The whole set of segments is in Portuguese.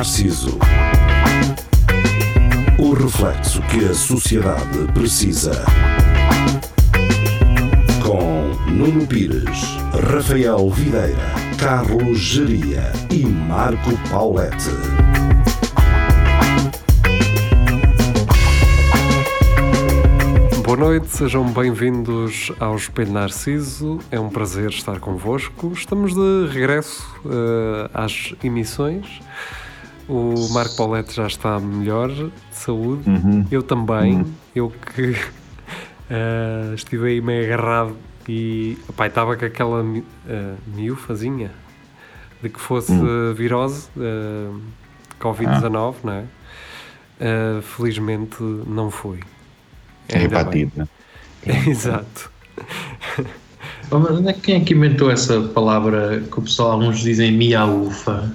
Narciso. O reflexo que a sociedade precisa. Com Nuno Pires, Rafael Videira, Carlos Geria e Marco Paulette. Boa noite, sejam bem-vindos ao Espelho Narciso. É um prazer estar convosco. Estamos de regresso uh, às emissões. O Marco Paulette já está melhor de saúde. Uhum. Eu também. Uhum. Eu que uh, estive aí meio agarrado e opa, estava com aquela uh, miúfazinha de que fosse uhum. virose, uh, Covid-19, ah. não é? felizmente não foi. É hepatite, né? Exato. Quem é que inventou essa palavra que o pessoal, alguns dizem miaufa?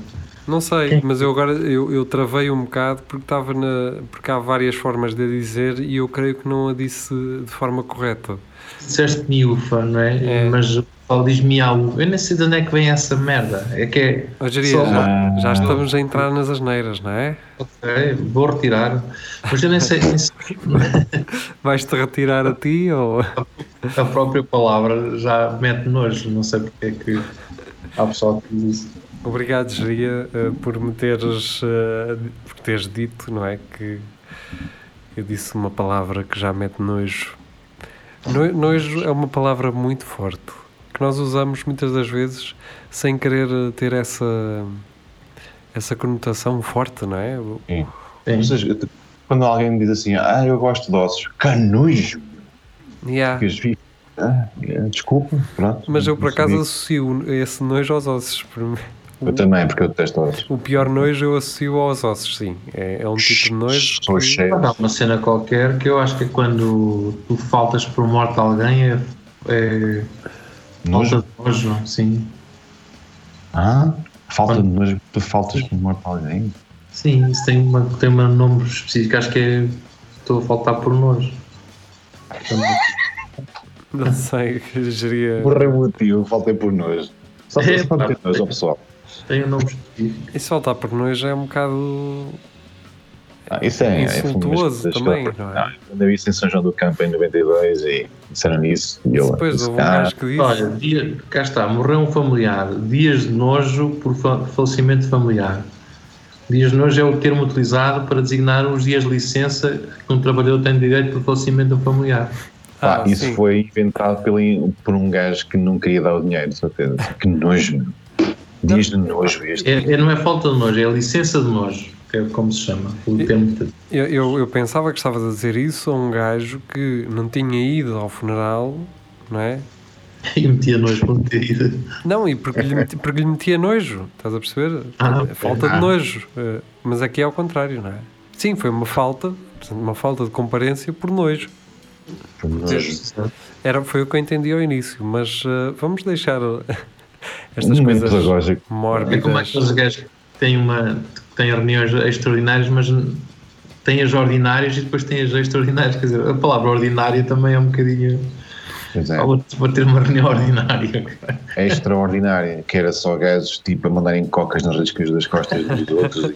Não sei, mas eu agora eu, eu travei um bocado porque estava na. porque há várias formas de dizer e eu creio que não a disse de forma correta. Disseste miúfa, não é? é. Mas pessoal diz miau. Eu nem sei de onde é que vem essa merda. É que é. Hoje só... já, já estamos a entrar nas asneiras, não é? Ok, vou retirar. Mas eu nem sei. Nem sei... Vais-te retirar a ti ou. A própria palavra já mete nojo, não sei porque é que há pessoal que diz isso. Obrigado, Geria, uh, por me teres, uh, por teres dito, não é? Que eu disse uma palavra que já mete nojo. No, nojo é uma palavra muito forte que nós usamos muitas das vezes sem querer ter essa essa conotação forte, não é? Sim. Sim. Ou seja, quando alguém me diz assim, ah, eu gosto de ossos, canojo. Yeah. Ah, desculpa, pronto. Mas eu por acaso associo esse nojo aos ossos. Eu também, porque eu detesto ossos. O pior nojo eu associo aos ossos, sim. É, é um tipo de nojo. Sou que... Há uma cena qualquer que eu acho que é quando tu faltas por morte a alguém é, é Nojo? Falta de nojo, sim. Ah, falta de nojo, tu faltas com morte a alguém? Sim, isso tem, uma, tem um nome específico, acho que é. Estou a faltar por nojo. Não sei, geria. Por remotivo, faltei por nojo. Só é, para ter nojo ao pessoal. Tem um nome específico. E se faltar por nojo é um bocado ah, isso é, insultuoso é também, não é? Quando eu isso em São João do Campo em 92 e disseram isso, e eu. Depois houve um gajo que disse. Olha, dia, cá está, morreu um familiar, dias de nojo por falecimento familiar. Dias de nojo é o termo utilizado para designar os dias de licença que um trabalhador tem direito por falecimento de um familiar. Ah, ah isso sim. foi inventado pelo, por um gajo que não queria dar o dinheiro, de certeza. Que nojo. Dias de nojo este. É, é, não é falta de nojo, é licença de nojo que é como se chama, o termo. Eu, eu, eu, pensava que estavas a dizer isso a um gajo que não tinha ido ao funeral, não é? E metia nojo por ter ido. Não, e porque lhe, porque lhe metia nojo, estás a perceber? Ah, okay. Falta de ah. nojo. Eh, mas aqui é ao contrário, não é? Sim, foi uma falta, uma falta de comparência por nojo. Por nojo. Era, foi o que eu entendi ao início, mas uh, vamos deixar estas coisas mórbidas. É como aqueles gajos que têm uma tem reuniões extraordinárias, mas tem as ordinárias e depois tem as extraordinárias. Quer dizer, a palavra ordinária também é um bocadinho. Pois é. Para ter uma reunião ordinária. É extraordinária, que era só gajos tipo a mandarem cocas nas riscas das costas dos outros.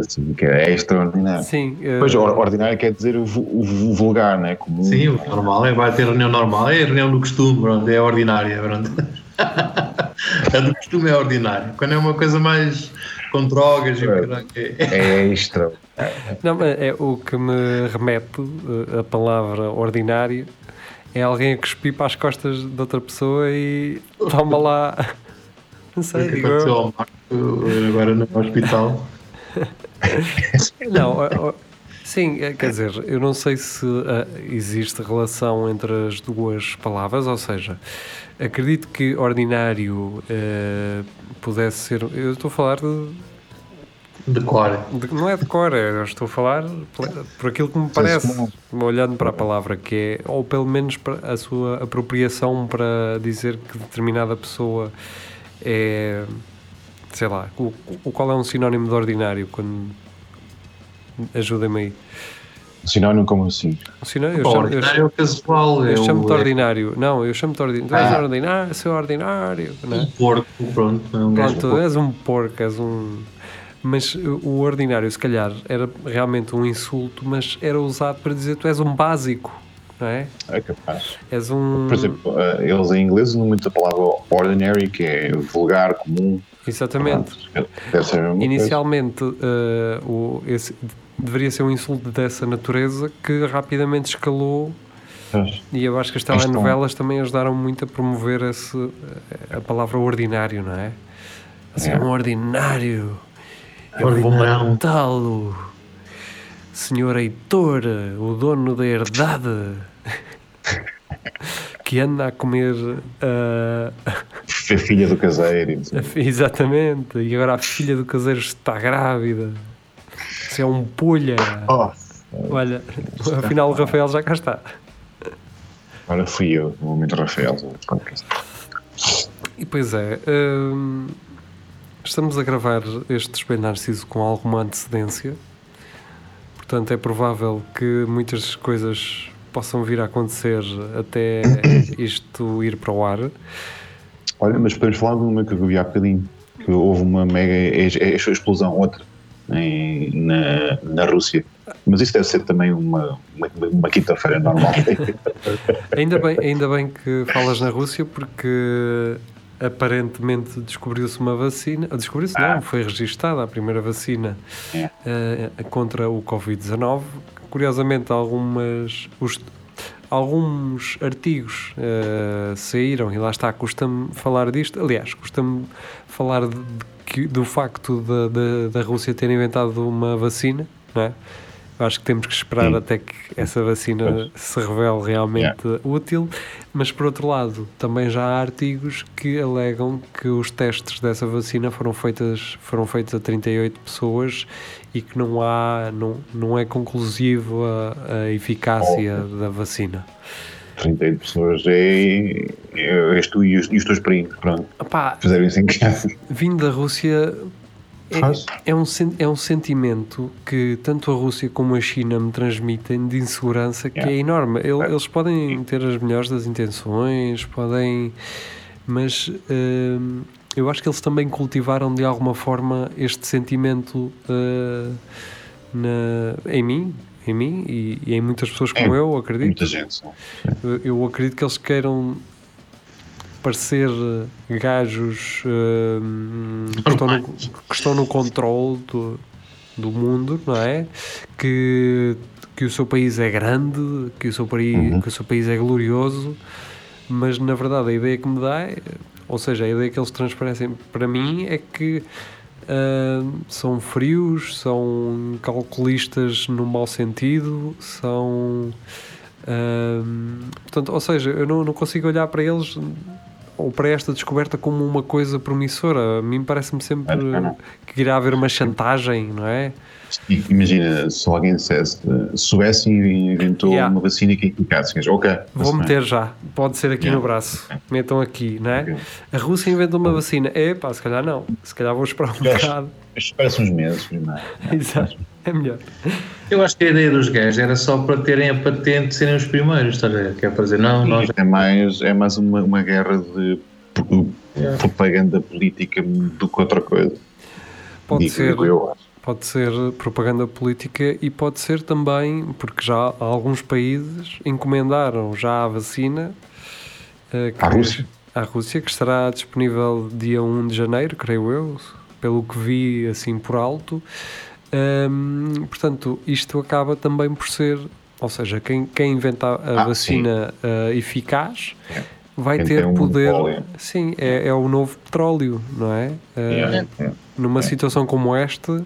Assim, que é extraordinário. Sim. Uh... Pois, ordinário quer dizer o, o, o vulgar, né? Comum. Sim, o normal é, vai ter reunião normal, é a reunião do costume, pronto, é ordinária. Pronto. A do costume é ordinário. Quando é uma coisa mais com drogas e é, é extra. Não, é, o que me remete eh, a palavra ordinário é alguém a cuspir para as costas de outra pessoa e toma lá. Não sei, digo eu. agora no hospital. não, sim, é, quer dizer, eu não sei se existe relação entre as duas palavras, ou seja, acredito que ordinário uh, pudesse ser. Eu estou a falar de. De cor. De, não é de cor, é, eu estou a falar por aquilo que me parece, olhando para a palavra, que é, ou pelo menos a sua apropriação para dizer que determinada pessoa é. Sei lá, o, o qual é um sinónimo de ordinário? Quando. Ajudem-me aí. Sinónimo como assim? Sinónimo, eu chamo, ordinário é casual. Eu, eu chamo-te ordinário. Não, eu chamo-te ordinário. Tu és ah. ordinário, seu ordinário. Não é? Um porco, pronto. É um pronto, és um porco, és um. Mas o ordinário, se calhar, era realmente um insulto, mas era usado para dizer tu és um básico, não é? É capaz. És um. Por exemplo, eh, eles em inglês usam muito a palavra ordinary, que é vulgar, comum. Exatamente. Inicialmente, uh, o, esse, deveria ser um insulto dessa natureza que rapidamente escalou e eu acho que as telenovelas também ajudaram muito a promover esse, a palavra ordinário, não é? Assim, É. um ordinário. Eu vou Ordinarão. matá-lo. Senhor Heitor, o dono da herdade. que anda a comer uh, Foi filha do caseiro. a fi- Exatamente, e agora a filha do caseiro está grávida. Se é um pulha. Oh, Olha, afinal o Rafael já cá está. agora fui eu, no momento Rafael. E pois é, hum, estamos a gravar este Espelho Narciso com alguma antecedência. Portanto, é provável que muitas coisas possam vir a acontecer até isto ir para o ar. Olha, mas podemos falar de uma que eu vi há bocadinho, que houve uma mega ex- ex- explosão, outra, em- na, na Rússia. Mas isso deve ser também uma, uma, uma quinta-feira normal. Ainda bem, ainda bem que falas na Rússia, porque aparentemente descobriu-se uma vacina. Descobriu-se, não, foi registada a primeira vacina É. eh, contra o Covid-19. Curiosamente, algumas, os- alguns artigos eh, saíram, e lá está, custa-me falar disto. Aliás, custa-me falar de- de do facto da, da, da Rússia ter inventado uma vacina, não é? Acho que temos que esperar Sim. até que essa vacina Pois. se revele realmente útil, mas por outro lado, também já há artigos que alegam que os testes dessa vacina foram feitas foram feitos a 38 pessoas e que não há não, não é conclusivo a, a eficácia da vacina. 38 pessoas é, é, és tu e os, e os teus primos, pronto, fizeram isso em casa. vindo da Rússia. É, é, um, é um sentimento que tanto a Rússia como a China me transmitem de insegurança que Yeah. é enorme. El- Eles podem ter as melhores das intenções, podem, mas hum, eu acho que eles também cultivaram de alguma forma este sentimento uh, na- em mim. Em mim e, e em muitas pessoas como É, eu, acredito. Muita gente. Eu- Eu acredito que eles queiram parecer eh, gajos eh, que, estão no, que estão no controle do, do mundo, não é? Que, que o seu país é grande, que o seu país, Uhum. que o seu país é glorioso, mas na verdade a ideia que me dá, é, ou seja, a ideia que eles transparecem para mim é que ah, são frios, são calculistas no mau sentido, são. Ahm, portanto, ou seja, eu não, não consigo olhar para eles ou para esta descoberta como uma coisa promissora. A mim parece-me sempre que irá haver uma chantagem, não é? Imagina, se alguém dissesse, Suécia inventou Yeah. uma vacina que é eficaz, ok. Vou meter já, pode ser aqui Yeah. no braço, metam aqui, não é? Ok. A Rússia inventou uma vacina, é pá, se calhar não, se calhar vou esperar um bocado. Espera-se uns meses primeiro. Exato, é melhor. Eu acho que a ideia dos gajos era só para terem a patente de serem os primeiros, estás a ver? Que é para dizer, não, nós é mais, é mais uma, uma guerra de Yeah. propaganda política do que outra coisa. Pode Digo- ser, eu. Pode ser propaganda política e pode ser também, porque já alguns países encomendaram já a vacina eh, que- À Rússia? à Rússia, que estará disponível dia 1 de janeiro, creio eu, pelo que vi assim por alto. Portanto, isto acaba também por ser, ou seja, quem, quem inventa a Ah, vacina ah, eficaz É. vai ter um poder. monopólio. Sim, é, é o novo petróleo, não é? Ah, É, é. numa situação como esta,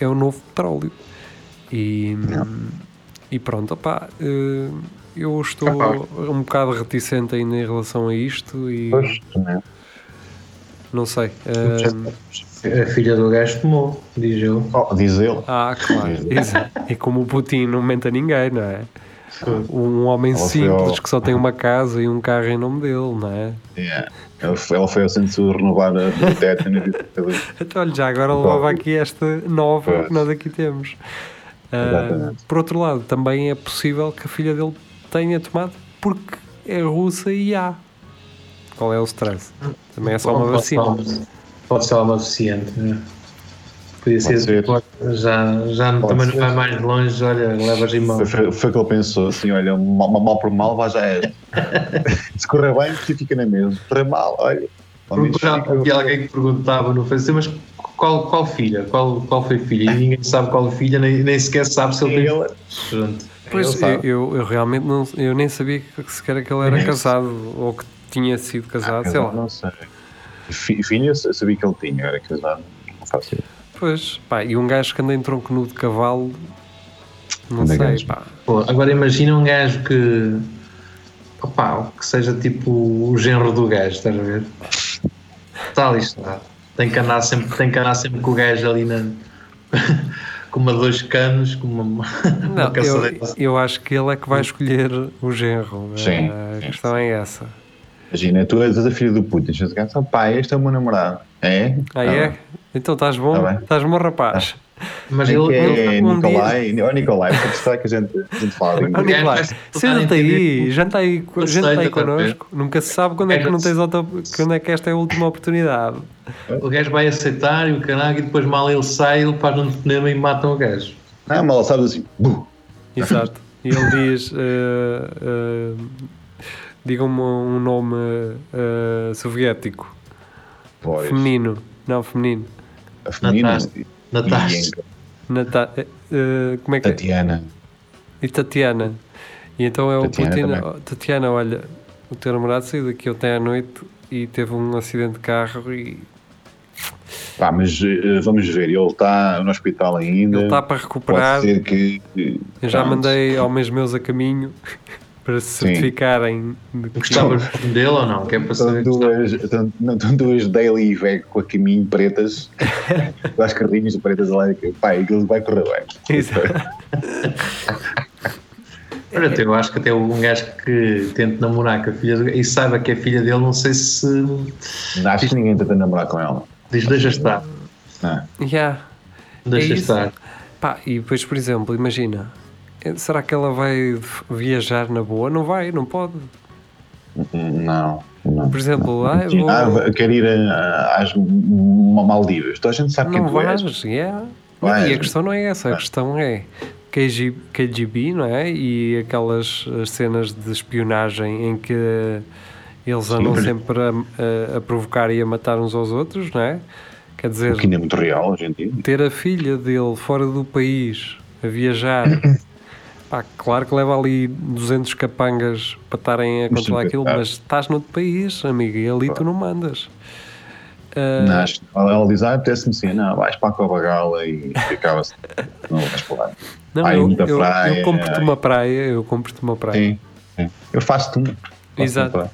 é o novo petróleo. E, e pronto, opá, eh, eu estou Capaz. um bocado reticente ainda em relação a isto e Pois, né? não sei. eh, a filha do gajo tomou, diz eu. Oh, diz ele. ah, claro, exato. E como o Putin não mente a ninguém, não é? Um homem Ela simples ao- que só tem uma casa e um carro em nome dele, não é? Yeah. Ela foi, ao centro de renovar a teto e Então, olha, já agora levava aqui esta nova que nós aqui temos. Exatamente. por outro lado, também é possível que a filha dele tenha tomado porque é russa e há. Qual é o stress? Também é só uma vacina. Pode ser uma deficiente, né? Podia ser, ser. já, já Pode também ser. não vai mais longe, olha, levas em mão. Foi, foi, o que ele pensou, assim, olha, mal, mal por mal, vai já é. Se correr bem, você fica na mesma. Se correr mal, olha. Porque já havia alguém que perguntava no Facebook, mas qual, qual filha? Qual, qual foi filha? E ninguém sabe qual filha, nem, nem sequer sabe se ele tem. Ele-. Pois, eu, eu, eu realmente não, eu nem sabia que sequer que ele era casado ou que tinha sido casado, sei lá. Não sei. Fi- Filha, eu sabia que ele tinha, era casado, não faço ideia. Pois, pá, e um gajo que anda em tronco nu de cavalo, não Anda sei, gajo. pá. Pô, agora imagina um gajo que. Opá, que seja tipo o genro do gajo, estás a ver? Está ali está. Tem que andar sempre, tem que andar sempre com o gajo ali na. com uma dois canos, com uma, uma Não, eu, caçadeira. eu acho que ele é que vai escolher o genro. Sim, a sim, questão é essa. Imagina, tu és a filha do Putin, chegas a pai, este é o meu namorado. É? Ah, Tá é? bem. Então estás bom? Tá estás bom, rapaz? Mas É ele, que ele- é um Nicolai, ó Nicolai, para testar que a gente, a gente fala. Gajo Nicolai, senta aí, janta aí, janta aí tá connosco. Nunca se sabe quando é que não tens outra, quando é que esta é a última oportunidade. o gajo vai aceitar e o caralho, e depois mal ele sai, ele faz um cinema e matam o gajo. Não, mal sabes assim, buh, Exato. E ele diz: eh, eh, digam-me um nome eh, soviético, pois. feminino. Não, feminino. A feminina. Natasha. Natasha. Nata eh, como é que é? Tatiana. E Tatiana. E então é o Tatiana Putin. também. Tatiana, olha, o teu namorado saiu daqui ontem à noite e teve um acidente de carro e Pá, mas eh, vamos ver, ele está no hospital ainda. ele está para recuperar. Pode ser que. Eu já pronto. mandei homens meus a caminho para se certificarem de que Gostavas dele ou não? Que é para Estão saber duas, estão, não, estão duas Daily e Veg com a caminho pretas, com as carrinhas pretas lá, que, pá, aquilo vai correr bem. Exato. Olha, eu acho que até um gajo que tente namorar com a filha do... e saiba que é filha dele, não sei se Não acho que ninguém tenta namorar com ela. diz deixa estar, Não. Yeah. deixa É estar. Pá, e depois, por exemplo, imagina, será que ela vai viajar na boa? Não vai, não pode. Não. não. Por exemplo, ah, eu vou, Ah, quero ir a- às Maldivas. Então a gente sabe não quem tu és. vais. Yeah. Vais. E a questão não é essa, a Vais. questão é KG, KGB, não é? E aquelas as cenas de espionagem em que eles andam mas- sempre a, a- a provocar e a matar uns aos outros, não é? Quer dizer, que ainda é muito real em dia. ter a filha dele fora do país a viajar, pá, claro que leva ali 200 capangas para estarem a controlar sim, aquilo, claro. mas estás noutro país, amigo, e ali tu não mandas. Ah, Não, ela diz, ah, apetece-me assim, não, vais para a Covagala e ficava-se. Não vais para lá. não, eu, muita eu, praia, eu compro-te uma praia, eu compro-te uma praia. Sim, sim. Eu faço-te uma. Faço-te Exato. uma.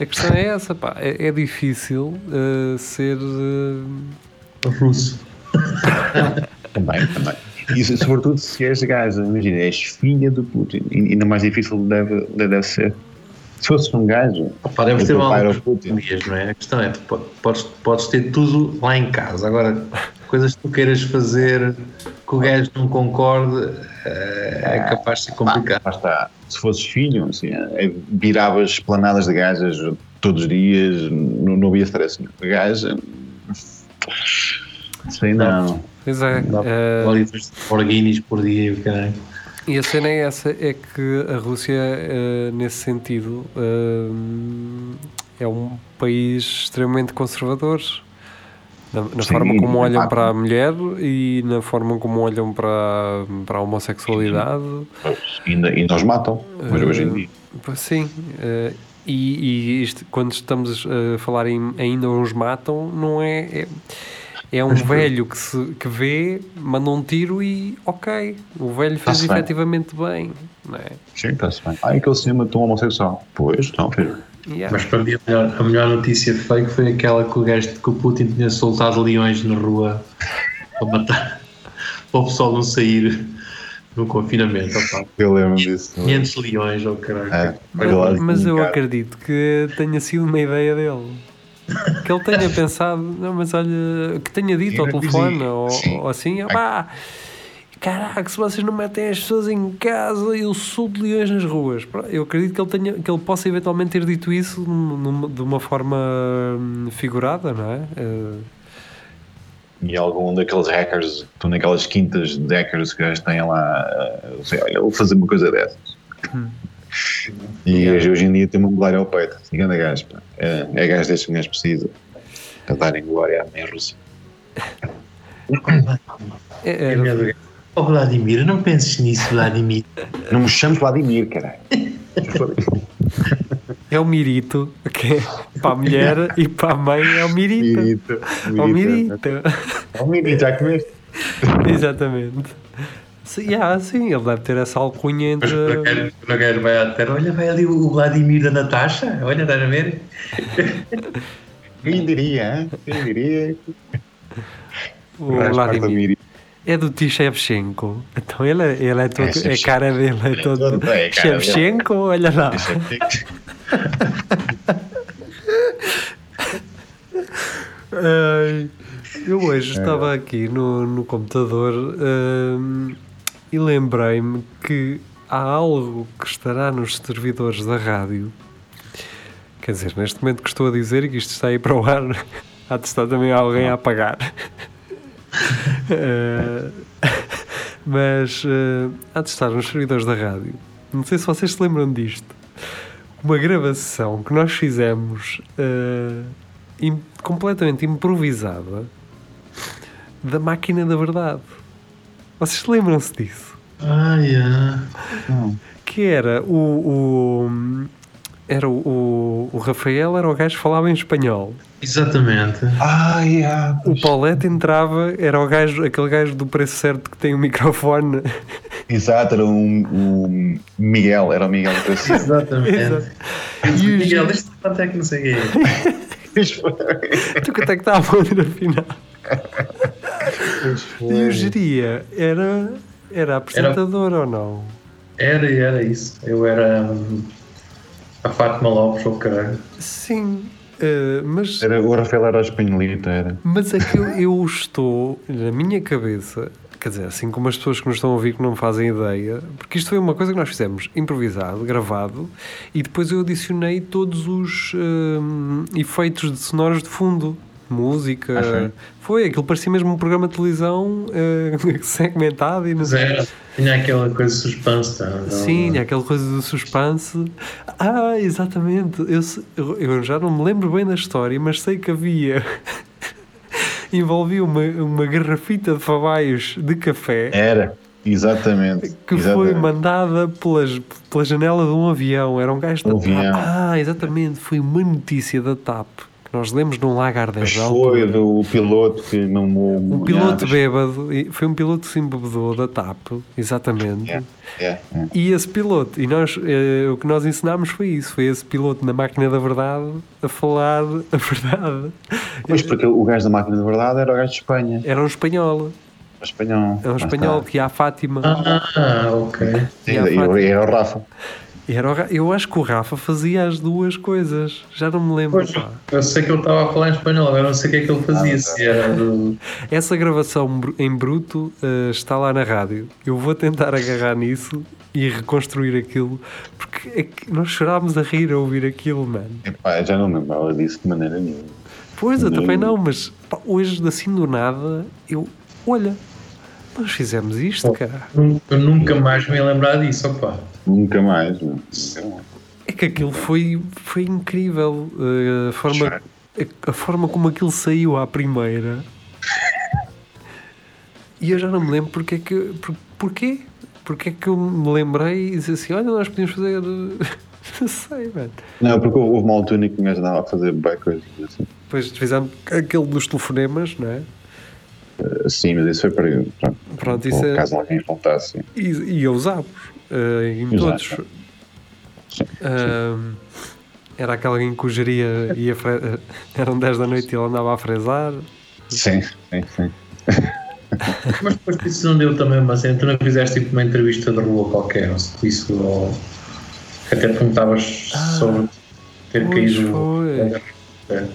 A questão é essa, pá, é, é difícil ah, ser. ah, Russo. Também, também. E sobretudo se és gaja, imagina, és filha do Putin. E ainda mais difícil deve, deve ser. Se fosses um gajo, Opa, deve mal dias, não é? A questão é, tu po- podes, podes ter tudo lá em casa. Agora, coisas que tu queiras fazer que o gajo não concorde eh, é capaz de ser complicado. Lá está. Se fosses filho, assim, é, viravas planadas de gajas todos os dias, não, não havia stress nenhum. Gaja. Sei não. Pois é. Dá Lamborghinis por dia e caralho. E a cena é essa, é que a Rússia, eh, nesse sentido, eh, é um país extremamente conservador. Na, na Sim, forma como de olham para a mulher e na forma como olham para, para a homossexualidade. E os matam, mas hoje em dia. Sim. eh, e e isto, quando estamos a falar em ainda uns matam, não é. é é um velho que, se, que vê, manda um tiro e ok, o velho fez bem. efetivamente bem. Não é? Sim, está-se bem. Ah, aquele cinema tão homossexual. Pois, não, fez. Yeah. Mas para mim a melhor, a melhor notícia fake foi aquela que o gajo que o Putin tinha soltado leões na rua para matar para o pessoal não sair no confinamento. Opa. Eu lembro disso. 500 leões, oh caralho. É, Mas, mas eu acredito que tenha sido uma ideia dele. Que ele tenha pensado, não, mas olha, que tenha dito ao telefone ou, Sim. ou assim, pá, caraca, se vocês não metem as pessoas em casa, eu sou de leões nas ruas. Eu acredito que ele, tenha, que ele possa eventualmente ter dito isso num- numa- de uma forma hum, figurada, não é? Eh, e algum daqueles hackers, estão naquelas quintas de hackers que têm lá, uh, assim, olha, vou fazer uma coisa dessas. E Yeah. hoje em dia tem uma medalha ao peito, grande gajo, pá. É, é gajo destes que gajo precisa, para darem glória à minha Rússia. É- era- Oh, Vladimir, não penses nisso, Vladimir. Não me chames Vladimir, caralho. é o mirito, que é para a mulher e para a mãe é o mirito. Mirito. É o mirito. É o Mirito, já comeste? Exatamente. Sim, yeah, sim, ele deve ter essa alcunha Mas entre. o gajo- o gajo vai à terra, olha, vai ali o Vladimir da Natasha, olha, estás a ver? Quem diria, hein? Quem diria? O Vladimir. É do Tishevchenko. Então ele, é- ele é todo. É, É, Shevchenko. cara dele, é todo. é. Shevchenko, olha lá. Ai, eu hoje estava aqui no, no computador hum, e lembrei-me que há algo que estará nos servidores da rádio. Quer dizer, neste momento que estou a dizer e que isto está aí para o ar, há de estar também alguém a apagar. Eh, mas eh, há de estar nos servidores da rádio. Não sei se vocês se lembram disto. Uma gravação que nós fizemos eh, im- completamente improvisada da máquina da verdade. Vocês lembram-se disso? Ah, yeah. Que era o. o era o, o, o Rafael, era o gajo que falava em espanhol. Exatamente. Ah, yeah. O Paulette entrava, era o gajo, aquele gajo do preço certo que tem o microfone. Exato, era um, um Miguel, era o Miguel que eu sei. Exatamente. Exato. E o Miguel, Gil- deixa até que não sei o quê. Tu quanto é que está a poder afinal? E o Geria era, era apresentador ou não? Era, era isso. Eu era hum, a Fátima Lopes, ou caralho. Sim, eh, mas, Era, o Rafael era espanholito, era. mas é que eu, eu estou na minha cabeça, quer dizer, assim como as pessoas que nos estão a ouvir que não fazem ideia, porque isto foi uma coisa que nós fizemos improvisado, gravado, e depois eu adicionei todos os hum, efeitos de sonoros de fundo. Música, Ah, foi? foi aquilo parecia mesmo um programa de televisão eh, segmentado e não sei. era, tinha aquela coisa de suspense. tá? Então, Sim, tinha aquela coisa do suspense. Ah, exatamente. Eu, eu- já não me lembro bem da história, mas sei que havia. envolvia uma, uma garrafita de favaios de café Era, exatamente. que foi exatamente. mandada pelas, pela janela de um avião. Era um gajo da Um avião. TAP. Ah, exatamente. Foi uma notícia da TAP nós lemos num lagar Mas dessa foi do piloto que não Um piloto bêbado, e- foi um piloto que se embebedou da TAP, exatamente. Yeah, yeah, yeah. E esse piloto, e nós, eh, o que nós ensinámos foi isso: foi esse piloto na máquina da verdade a falar a verdade. Pois, porque o gajo da máquina de verdade era o gajo de Espanha. Era um espanhol, espanhol. é um espanhol está. que ia à Fátima. Ah, ok. Sim, e e Fátima. era o Rafa. Era eu acho que o Rafa fazia as duas coisas, já não me lembro. Pois, eu sei que ele estava a falar em espanhol, agora não sei o que é que ele fazia. Ah, se era do. Essa gravação em bruto eh, está lá na rádio. Eu vou tentar agarrar nisso e reconstruir aquilo, porque é que nós chorámos a rir a ouvir aquilo, mano. Epá, já não me lembrava disso de maneira nenhuma. Pois, eu Não. também não, mas pá, hoje, assim do nada, eu. Olha, nós fizemos isto, cara. Eu nunca mais me lembrar disso, opá. Nunca mais. mais. É que aquilo foi, foi incrível. eh, a, forma, a, a forma como aquilo saiu à primeira. E eu já não me lembro porque é que. Por, porquê? Porque é que eu me lembrei e disse assim: olha, nós podíamos fazer. Não sei, mano. Não, porque houve uma altura em que o gajo andava a fazer bem coisas assim. Depois fizemos aquele dos telefonemas, não é? Sim, mas isso foi para. Pronto, Pronto, para isso é- caso alguém faltasse. E, e eu usava eh, em Exato. todos. Sim, Ahm, era aquela em que o geria ia fre- eram 10 da noite e ele andava a fresar. Sim, sim, sim. Mas depois disso não deu também uma cena. Tu não fizeste tipo uma entrevista de rua qualquer, ou se isso, ou que até perguntavas sobre ter Ah, caído. foi. É.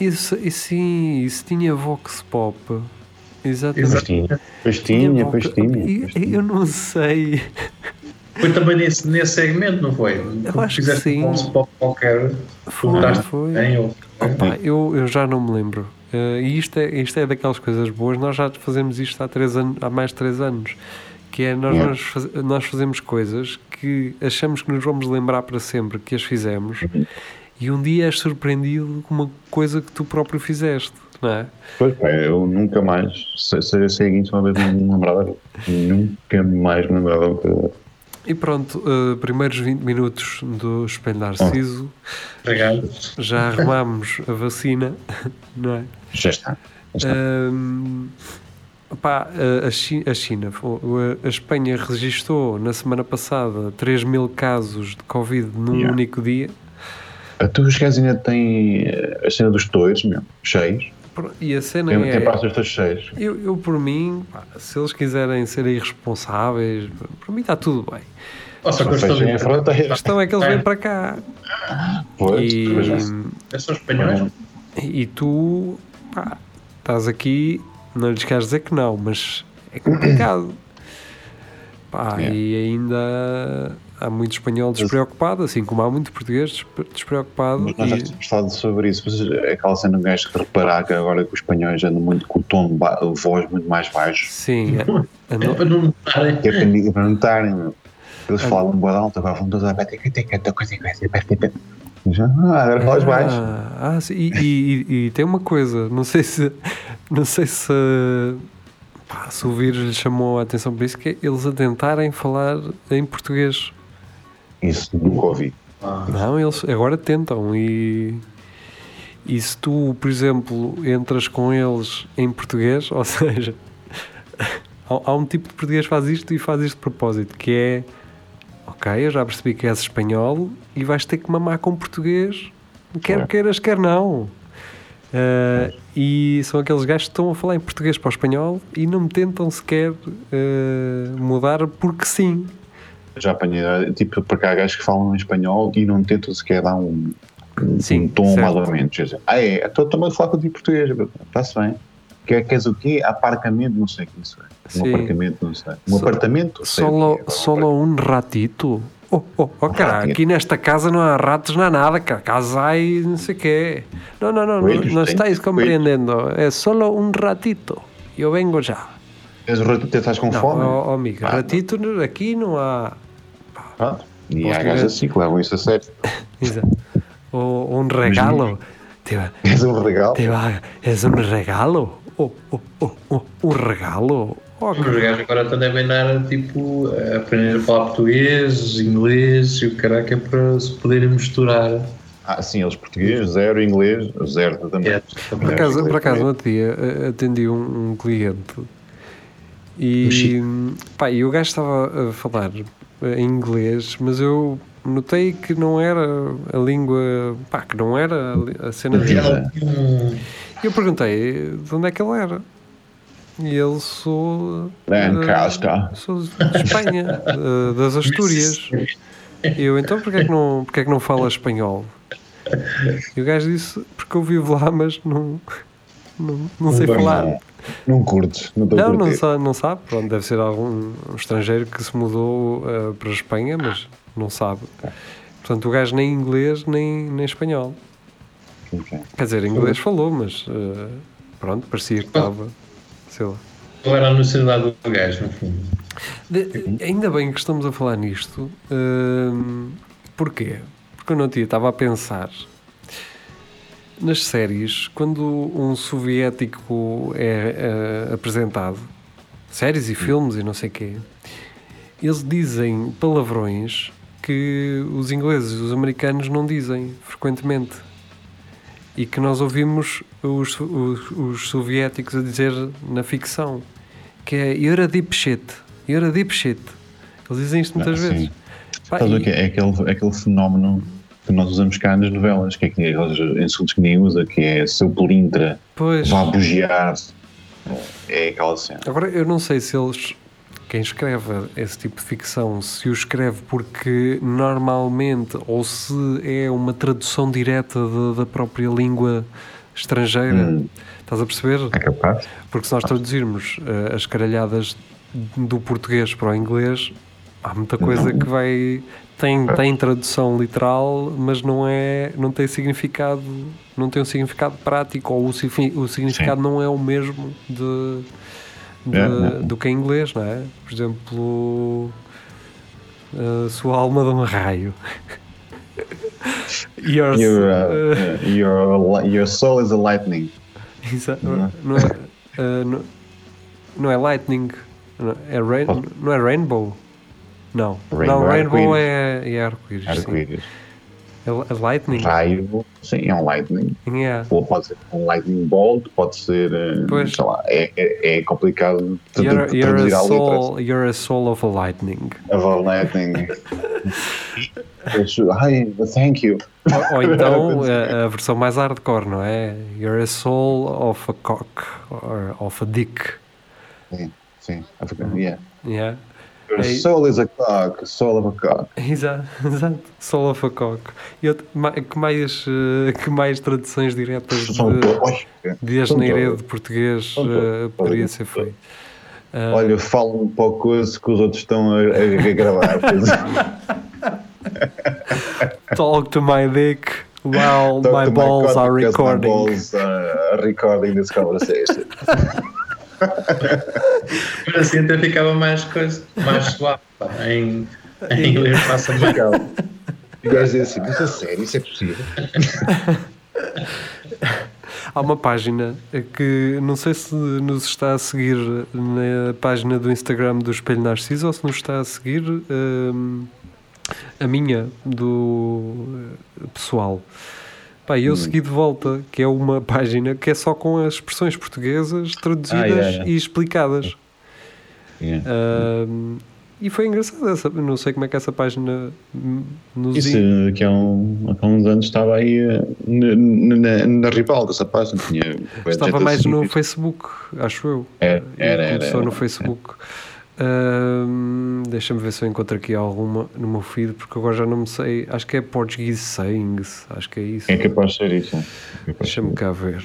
Isso, e sim, isso tinha Vox Pop. Exatamente. Pois tinha, pois tinha, pois tinha. Eu não sei. Foi também nesse, nesse segmento, não foi? Eu acho que fizeste sim. um spot qualquer, Foi, foi. bem ou. Opa, eu, eu já não me lembro. Uh, e isto é, isto é daquelas coisas boas. Nós já fazemos isto há, três anos, há mais de 3 anos. Que é nós, Yeah. nós, faz- nós fazemos coisas que achamos que nos vamos lembrar para sempre que as fizemos e um dia és surpreendido com uma coisa que tu próprio fizeste, não é? Pois, pá, eu nunca mais, se, se eu sei isso uma vez me lembrava, nunca mais me lembrava que E pronto, uh, primeiros 20 minutos do Espelho Narciso, Obrigado. já arrumámos a vacina, não é? já está. Já está. Opá, a, a Chi- a China, a, a Espanha registrou na semana passada 3 mil casos de Covid num Yeah. único dia A tua gajos ainda tem eh, a cena dos toiros, meu, cheios. E a cena Tem, tem é. praças todos cheios. Eu, eu, por mim, se eles quiserem ser irresponsáveis, por mim está tudo bem. Estou a fechem a questão é que eles vêm para cá Pois, e, pois é. São espanhóis? e tu pá, estás aqui, não lhes queres dizer que não, mas é complicado. Pá, É. E ainda há muito espanhol despreocupado, assim como há muito português despre- despreocupado. Mas nós já e- tínhamos falado sobre isso. Mas é aquela cena um gajo que reparar que agora que os espanhóis andam muito com o tom de voz muito mais baixo. Sim, a- a É no- para não notarem. É para ninguém- para não notarem. Eles falam um boa alto, agora vão todos a ah, agora falas baixo. Ah, ah, sim, e, e- e- e tem uma coisa, não sei se não sei se, pá, se o vírus lhe chamou a atenção por isso, que é eles a tentarem falar em português. Isso nunca ouvi. Não, eles agora tentam e, e se tu, por exemplo, entras com eles em português, ou seja, há, há um tipo de português que faz isto e faz isto de propósito, que é ok, eu já percebi que és espanhol e vais ter que mamar com português, quer É. queiras, quer não. Ah, e são aqueles gajos que estão a falar em português para o espanhol e não me tentam sequer ah, mudar porque sim. Já apanhei, tipo, para cá gajos que falam em espanhol e não tentam sequer dar um, um, Sim, um tom mais ou menos. Ah, é? Estou também a falar contigo português. Está-se bem. Quer, queres o quê? Aparcamento? Não sei o que isso é. Um Sim. apartamento? Não sei. Um Só- apartamento? Sei Solo, é. solo um ratito? Oh, oh, oh cara, aqui nesta casa não há ratos, não há nada, cara. Casa há e não sei o quê. Não, não, não, Coelhos, não, não estáis compreendendo. É solo um ratito. Eu vengo já. És o ratito, estás com Não, fome? oh, oh, amigo, Ah, ratito aqui não há. Pronto. E Posso há gajos assim que levam isso a sério. Exato. Ou um regalo. És um regalo? és um regalo? Oh, oh, oh, um regalo? Os gajos agora estão devem dar tipo a aprender a falar português, inglês e o caraca é para se poderem misturar. Ah, sim, eles português, zero inglês, zero também. É, Por acaso, inglês por acaso dia eh, atendi um, um cliente e, pá, e o gajo estava a falar eh, em inglês, mas eu notei que não era a língua, pá, que não era a cena dele. E eu perguntei de onde é que ele era. E ele sou. Lancaster. sou de Espanha, eh, das Astúrias. E eu, então, porquê é que não, porquê é que não fala espanhol? E o gajo disse, porque eu vivo lá, mas não, não, não sei falar. Não, não curtes, não estou a Não, não sabe, não sabe. Pronto, deve ser algum um estrangeiro que se mudou eh, para a Espanha, mas não sabe. Portanto, o gajo nem inglês nem, nem espanhol. Ok. Quer dizer, inglês falou, mas eh, pronto, parecia que estava, sei lá. Qual era a nacionalidade do gajo, no fundo? De- ainda bem que estamos a falar nisto. hum, porquê? Porque eu não tinha, estava a pensar nas séries, quando um soviético é eh, apresentado, séries e filmes e não sei o quê, eles dizem palavrões que os ingleses e os americanos não dizem frequentemente. E que nós ouvimos os, os, os soviéticos a dizer na ficção, que é You're a deep shit, you're a deep shit. Eles dizem isto muitas Ah, vezes. Pá, e- é? É aquele, é aquele fenómeno que nós usamos cá nas novelas, que é que aqueles insultos que nem usa, que é seu pelintra, Pois, vá bugiar É aquela cena. agora eu não sei se eles, quem escreve esse tipo de ficção, se o escreve porque normalmente, ou se é uma tradução direta de- da própria língua estrangeira. Hum. Estás a perceber? É capaz? Porque se nós traduzirmos eh, as caralhadas do português para o inglês, há muita coisa que vai. Tem, tem tradução literal, mas não é não tem significado não tem um significado prático ou o, o significado não é o mesmo de, de- É, é. do que em inglês, não é? Por exemplo, a sua alma de um raio. Your, Your, uh, uh, your, your soul is a lightning. Exato. Não. Não é, uh, não, não é lightning, é, rain, não é rainbow. Não, Rainbow não é rainbow é, é arco-íris. Arco-íris. É, é lightning. Raio, sim, é um lightning. Yeah. Ou pode ser um lightning bolt, pode ser, eh, Pois. sei lá, é, é, é complicado de, You're, de you're, traduzir a soul, you're a soul of a lightning. Of a lightning. Ai, thank you. Ou, ou então a, a versão mais hardcore, não é? You're a soul of a cock or of a dick. Sim, sim. Africano, yeah. Yeah. Your Ei. soul is a cock, soul of a cock. Exato, exato. Soul of a cock. E outro- que, mais, eh, que mais traduções diretas de, todos. de asneira de português eh, poderia ser feito? Ah, Olha, falo um pouco coisa que os outros estão a, a- gravar. é. Talk to my dick while my balls cock are because my recording. balls are recording this conversation. Mas assim até ficava mais coisa, mais suave. Em, em inglês passa. Legal. E o gajo diz assim, mas a sério, isso é possível? Há uma página que não sei se nos está a seguir na página do Instagram do Espelho Narciso ou se nos está a seguir hum, a minha do eh, pessoal. Pá, eu segui de volta, que é uma página que é só com as expressões portuguesas traduzidas Ah, yeah, yeah. e explicadas. Yeah. Hum, e foi engraçado, essa, não sei como é que essa página hum, nos Isso in- que há, um, há uns anos estava aí eh, na, na, na rival dessa página. Tinha Estava mais no. Facebook, acho eu. Era, era, era, Começou era. no Facebook. Ahm, Deixa-me ver se eu encontro aqui alguma no meu feed, porque agora já não me sei. Acho que é Portuguese Sayings, acho que é isso. É capaz de ser isso. é de Deixa-me cá ver.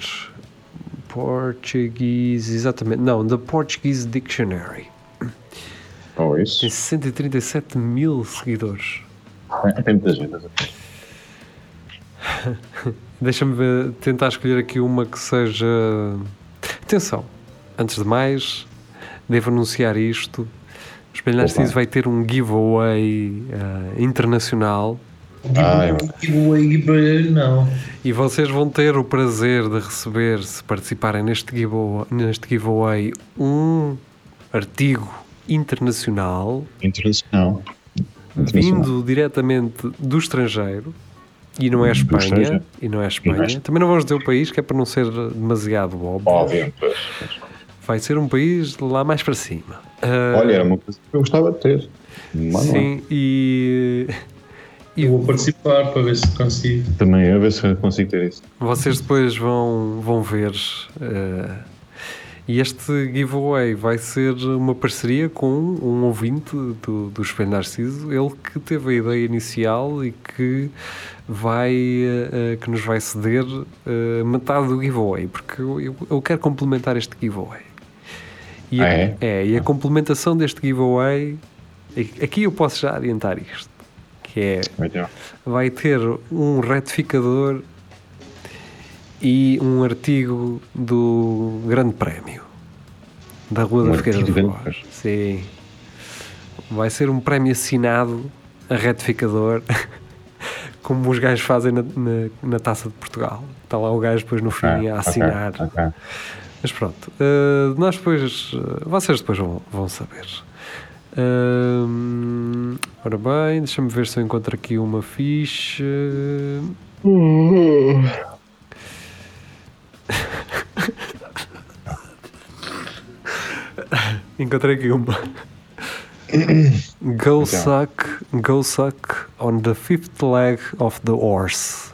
Portuguese, exatamente. Não, The Portuguese Dictionary. Ou isso. Tem 137 mil seguidores. É, Tem muita gente. Deixa-me ver- tentar escolher aqui uma que seja. Atenção, antes de mais, devo anunciar isto. O Espelho Opa. Narciso vai ter um giveaway ah, internacional Ah, é. Giveaway, não. e vocês vão ter o prazer de receber, se participarem neste giveaway, neste giveaway um artigo internacional Internacional. Internacional. vindo diretamente do estrangeiro e não é Espanha estrangeiro. e não é Espanha. Espanha. Também não vamos dizer o país que é para não ser demasiado óbvio. Óbvio. pois. Vai ser um país lá mais para cima. Ah, Olha, era uma coisa que eu gostava de ter. Mas é. sim, e, e Eu vou participar para ver se consigo. Também, a ver se eu consigo ter isso. vocês depois vão, vão ver. ah, e este giveaway vai ser uma parceria com um ouvinte do, do Espelho Narciso, ele que teve a ideia inicial e que vai ah, que nos vai ceder ah, metade do giveaway, porque eu, eu, eu quero complementar este giveaway. E a, Ah, é? e a complementação deste giveaway, aqui eu posso já adiantar isto, que é vai ter um retificador e um artigo do Grande Prémio da Rua Um da Figueira Grande Foz. Sim. Vai ser um prémio assinado a retificador, como os gajos fazem na, na, na Taça de Portugal. Está lá o gajo depois no fim ah, a assinar. ok. Mas pronto, eh, nós depois, eh, vocês depois vão, vão saber. Ahm, ora bem, deixa-me ver se eu encontro aqui uma ficha. Encontrei aqui uma. Go suck, go suck on the fifth leg of the horse.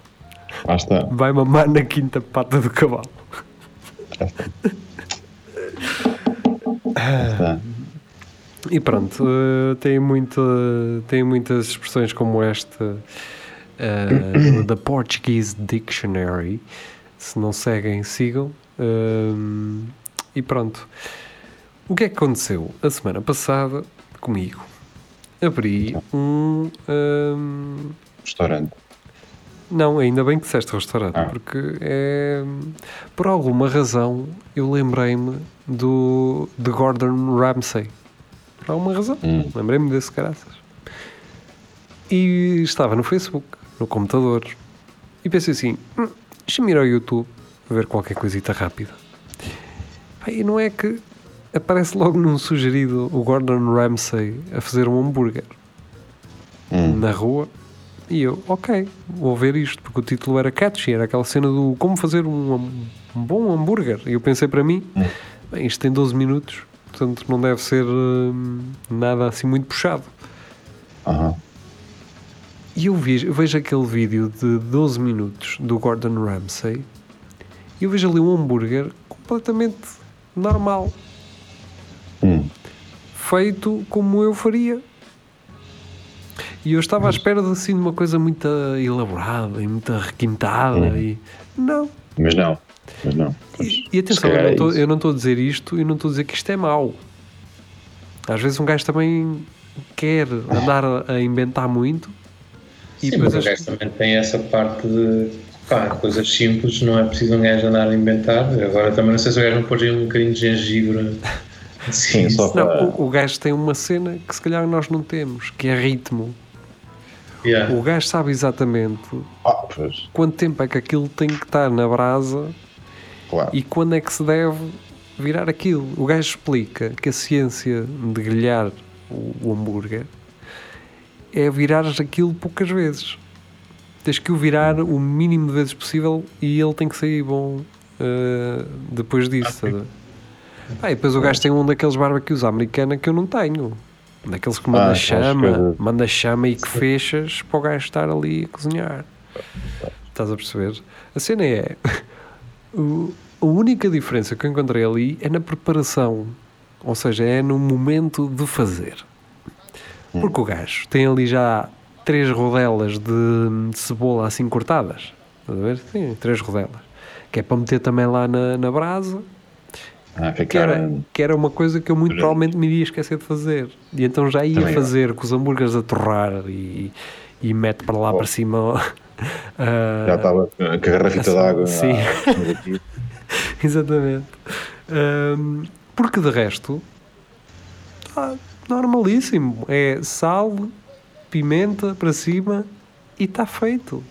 Está. Vai mamar na quinta pata do cavalo. Está. E pronto, eh, tem, muita, tem muitas expressões como esta eh, da Portuguese Dictionary. Se não seguem, sigam. Ehm, e pronto. O que é que aconteceu a semana passada comigo? abri um. hum, Restaurante. Não, ainda bem que disseste restaurante, Ah. porque é. Por alguma razão eu lembrei-me do. de Gordon Ramsay. Por alguma razão. Hum. Lembrei-me desse caraças. E estava no Facebook, no computador. E pensei assim: hum, deixa-me ir ao YouTube ver qualquer coisita rápida. E não é que aparece logo num sugerido o Gordon Ramsay a fazer um hambúrguer Hum. na rua. E eu, ok, vou ver isto, porque o título era catchy, era aquela cena do como fazer um, um bom hambúrguer. E eu pensei para mim, Hum. bem, isto tem 12 minutos, portanto não deve ser hum, nada assim muito puxado. Aham. E eu vejo, eu vejo aquele vídeo de 12 minutos do Gordon Ramsay e eu vejo ali um hambúrguer completamente normal, Hum. feito como eu faria. E eu estava à espera de, assim, de uma coisa muito elaborada e muito requintada Hum. e não. Mas não. Mas não. E, e atenção, eu não é estou- isso. eu não estou a dizer isto e não estou a dizer que isto é mau. Às vezes um gajo também quer andar a, inventar muito e Sim, mas o gajo também tem essa parte de pá, coisas simples, não é preciso um gajo andar a inventar. Agora também não sei se o gajo não pôs aí um bocadinho de gengibre. Sim, só Não, para. o, o gajo tem uma cena que se calhar nós não temos, que é ritmo. Yeah. O gajo sabe exatamente Ah, quanto tempo é que aquilo tem que estar na brasa claro. e quando é que se deve virar aquilo. O gajo explica que a ciência de grelhar o, o hambúrguer é virares aquilo poucas vezes. Tens que o virar o mínimo de vezes possível e ele tem que sair bom eh, depois disso. Sabe? Ah, e depois o gajo tem um daqueles barbecues à americana que eu não tenho. Daqueles que manda Ah, chama, que- manda chama e que fechas para o gajo estar ali a cozinhar. Estás a perceber? A cena é. o- a única diferença que eu encontrei ali é na preparação. Ou seja, é no momento de fazer. Porque o gajo tem ali já três rodelas de, de cebola assim cortadas. Estás a ver? Sim, três rodelas. Que é para meter também lá na, na brasa. Ah, Que era, que era uma coisa que eu muito provavelmente me iria esquecer de fazer. E então já ia Também fazer com os hambúrgueres a torrar e, e mete para lá Oh. para cima. ah, Já estava com a garrafita d'água. Sim. ah, aqui. Exatamente. Ahm, porque de resto, está normalíssimo. É sal, pimenta para cima e está feito.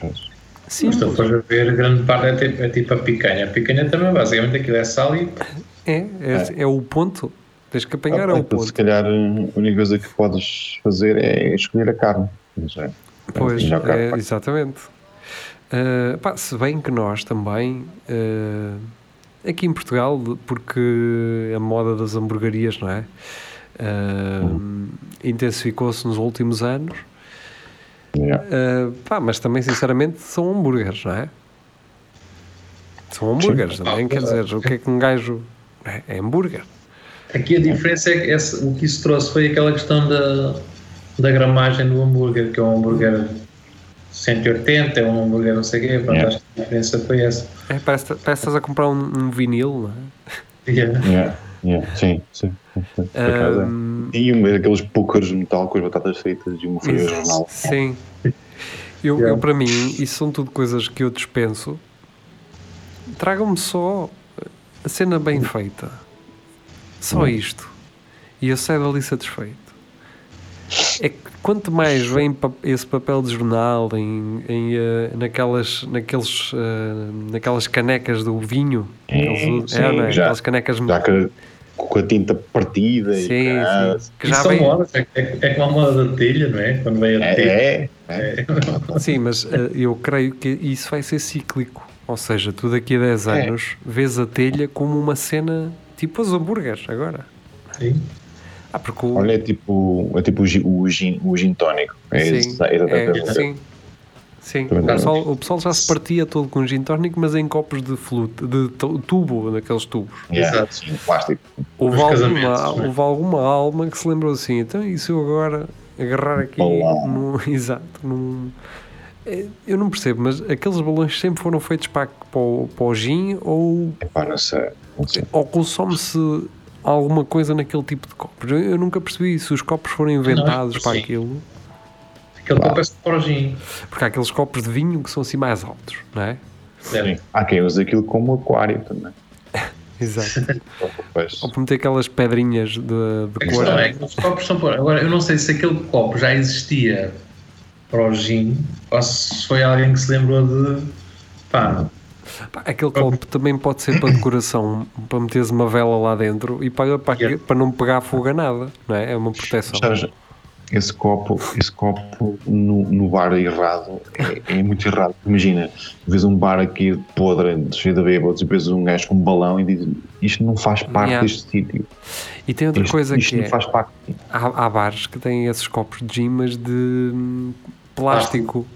Pois. Mas tu fores a ver, grande parte é tipo, é tipo a picanha. A picanha também, basicamente, aquilo é sal e É, é, é o ponto. Tens que apanhar Ah, é o então, Se ponto. calhar a única coisa que podes fazer é escolher a carne. Mas é. Pois, carne. é, exatamente. Ah, pá, se bem que nós também, ah, aqui em Portugal, porque a moda das hamburguerias, não é? Ah, Intensificou-se nos últimos anos. Yeah. Ah, pá, mas também, sinceramente, são hambúrgueres, não é? São hambúrgueres também, Ah, quer dizer, o que é que um gajo. É, é hambúrguer. Aqui a diferença é que esse- o que isso trouxe foi aquela questão da, da gramagem do hambúrguer, que é um hambúrguer 180, é um hambúrguer não sei o quê, pronto, Yeah. acho que a diferença foi essa. É, parece, parece que estás a comprar um, um vinil, não é? Yeah. Yeah. Yeah. Sim, sim. Acaso é. E um daqueles pokers de metal com as batatas fritas e uma folha jornal. Sim. Eu, Yeah. eu, para mim, isso são tudo coisas que eu dispenso. Tragam-me só a cena bem feita. Só Hum. isto. E eu saio dali satisfeito. É que quanto mais vem esse papel de jornal em, em, eh, naquelas, naqueles, eh, naquelas canecas do vinho, que eles sim, é, é? já- aquelas canecas Já que com a tinta partida sim, e caralho. sim, que E já são vem, modas, é, é, é como a moda da telha, não é? Quando veio a telha. É, é. Sim, mas eh, eu creio que isso vai ser cíclico. Ou seja, tu daqui a 10 É. anos vês a telha como uma cena tipo os hambúrgueres agora. Sim. Ah, porque o. Olha, é tipo, é tipo o, gin, o, gin, o gin tónico. É sim, exa- é é, sim. Sim, o pessoal, o pessoal já se partia todo com gin tónico, mas em copos de flute, de tu- tubo, daqueles tubos. Yeah, Exato. sim, plástico. Houve alguma, é? houve alguma alma que se lembrou assim, então e se eu agora agarrar aqui num, exato, num, é, eu não percebo, mas aqueles balões sempre foram feitos para, para, o, para o gin ou Epá, não sei. Não sei. ou consome-se alguma coisa naquele tipo de copos. Eu, eu nunca percebi se os copos foram inventados Não, para sim. aquilo. Aquele copo é para o gin. Porque há aqueles copos de vinho que são assim mais altos, não é? Sim. Há quem use aquilo como aquário também. Exato. Ou por meter aquelas pedrinhas de, de A cor. é que os copos são para. Agora, eu não sei se aquele copo já existia para o gin ou se foi alguém que se lembrou de. Pá, Pá, Aquele copo também pode ser para decoração, para meteres uma vela lá dentro e para, para, Yeah. para não pegar fogo a nada, não é? É uma proteção. Sabes, esse copo, esse copo no, no bar errado é, é muito errado. Imagina, vês um bar aqui podre, cheio de bêbados, e vês um gajo com um balão e diz isto não faz parte Yeah. deste sítio. E tem outra Isto, coisa isto que não é, faz parte. há, há bares que têm esses copos de gin, mas de hum, plástico.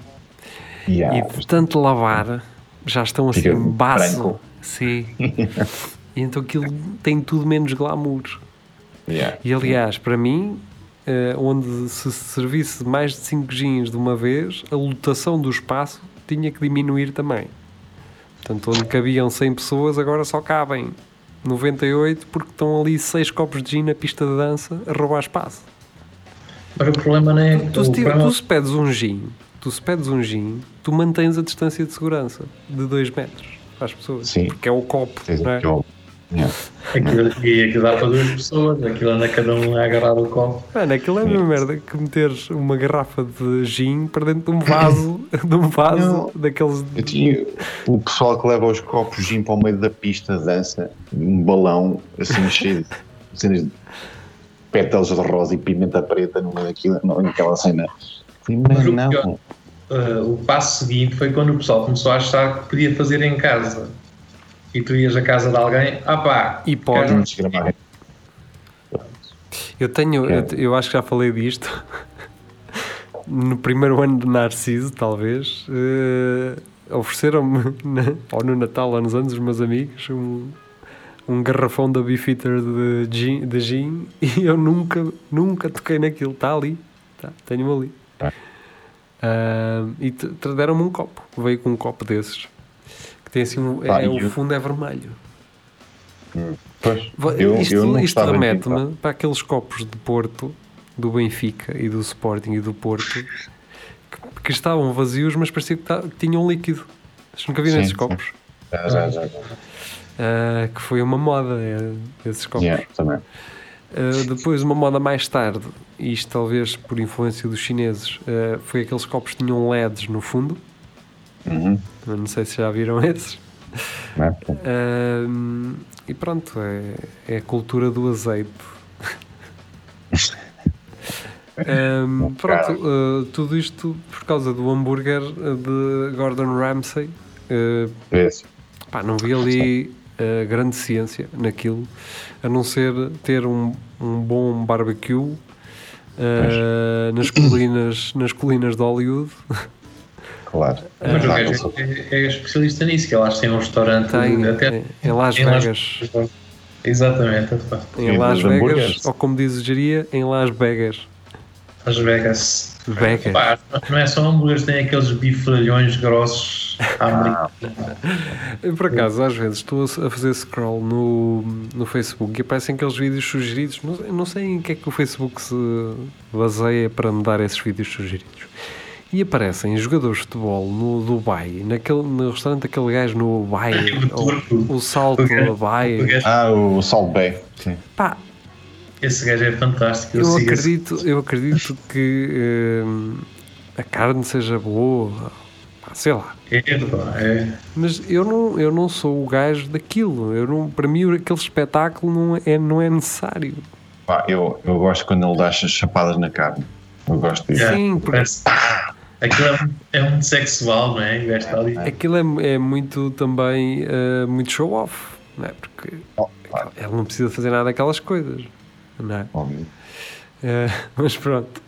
Yeah. E de tanto lavar, já estão assim Fica baço. Sim. e então aquilo tem tudo menos glamour. Yeah. E aliás, para mim, onde se servisse mais de 5 gins de uma vez, a lotação do espaço tinha que diminuir também. Portanto, onde cabiam 100 pessoas, agora só cabem 98 porque estão ali 6 copos de gin na pista de dança a roubar espaço. mas o problema não é. Tu, se, problema- tu se pedes um gin, tu se pedes um gin, tu mantens a distância de segurança de 2 metros para as pessoas. Sim. Porque é o copo, Tens não é? Yeah. Aquilo, e aquilo dá para duas pessoas, aquilo anda cada um a agarrar o copo. Mano, aquilo é a mesma merda que meteres uma garrafa de gin para dentro de um vaso, de um vaso Não. daqueles. Eu tinha o pessoal que leva os copos gin para o meio da pista de dança, um balão assim cheio de cenas de pétalas de rosa e pimenta preta no meio daquilo, não, naquela cena. Mas Mas o não, pior- Uh, o passo seguinte foi quando o pessoal começou a achar que podia fazer em casa. E tu ias à casa de alguém, ah pá, E pode. desgramar. Eu tenho, eu, te- eu acho que já falei disto no primeiro ano de Narciso, talvez. eh, Ofereceram-me, na- ou no Natal ou nos anos, os meus amigos, um, um garrafão da Beefeater de gin, de gin e eu nunca, nunca toquei naquilo. Está ali, tá, tenho ali. Tá. Ah, e deram-me um copo, veio com um copo desses. Que tem assim, um, Pá, é, o eu- fundo é vermelho. Pois, Va- eu, isto eu não isto remete-me para aqueles copos de Porto, do Benfica e do Sporting e do Porto, que, que estavam vazios, mas parecia que, ta- que tinham líquido. Vocês nunca viram Sim, esses sim. copos? Já, já, já. Ah, que foi uma moda, é, esses copos. Yeah, também. Ah, depois, uma moda mais tarde, e isto talvez por influência dos chineses, ah, foi aqueles copos que tinham LEDs no fundo. Uhum. Não sei se já viram esses. É? Ahm, e pronto, é, é a cultura do azeite. Ahm, pronto, ah, tudo isto por causa do hambúrguer ah, de Gordon Ramsay. Ah, Vê-se. pá, não vi ali ah, grande ciência naquilo, a não ser ter um, um bom barbecue ah, nas, colinas, nas colinas de Hollywood. Claro. Mas o gajo passou. é, é especialista nisso, que ele acho que tem um restaurante Tem até em- em Las em Las- Vegas. Exatamente, epá. Em Em Las Vegas, ou como diz o Geria, em Las Vegas. Las Vegas. Vegas. Pá, não é só hambúrgueres, tem aqueles bifalhões grossos. Eu, por acaso, às vezes estou a fazer scroll no, no Facebook e aparecem aqueles vídeos sugeridos. Não, sei- não sei em que é que o Facebook se baseia para me dar esses vídeos sugeridos. E aparecem jogadores de futebol no Dubai, naquele, no restaurante daquele gajo no Dubai, o, o salto no Dubai. Ah, o Salt Bay. Sim. Pá, Esse gajo é fantástico. eu esse- acredito, eu acredito que hum, a carne seja boa, pá, sei lá. É, pá, é. Mas eu não, eu não sou o gajo daquilo. Eu não, para mim, aquele espetáculo não é, não é necessário. Pá, eu, eu gosto quando ele dá as chapadas na carne. Eu gosto disso. Sim, porque- parece- Aquilo é, é muito sexual, não é? Ali. Aquilo é, é muito também eh, muito show off, não é? Porque Oh, claro, ele não precisa fazer nada daquelas coisas, não é? óbvio. Eh, mas pronto,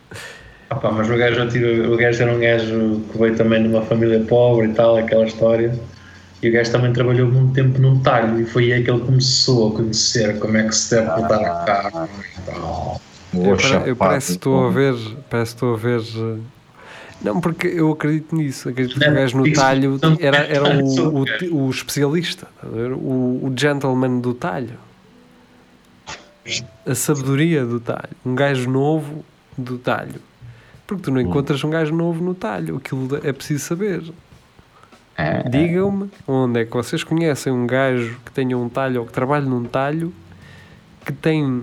Ah, pá, mas o gajo, tive, o gajo era um gajo que veio também de uma família pobre e tal, aquela história. E o gajo também trabalhou muito tempo num talho e foi aí que ele começou a conhecer como é que se deve cortar a carne e tal. Eu, eu parece que estou a ver, parece que estou a ver. Não, porque eu acredito nisso. Acredito que o gajo no talho era, era o, o, o especialista, ver? o, o gentleman do talho. a sabedoria do talho. Um gajo novo do talho. Porque tu não encontras um gajo novo no talho. Aquilo é preciso saber. É, Digam-me onde é que vocês conhecem um gajo que tenha um talho ou que trabalhe num talho que tem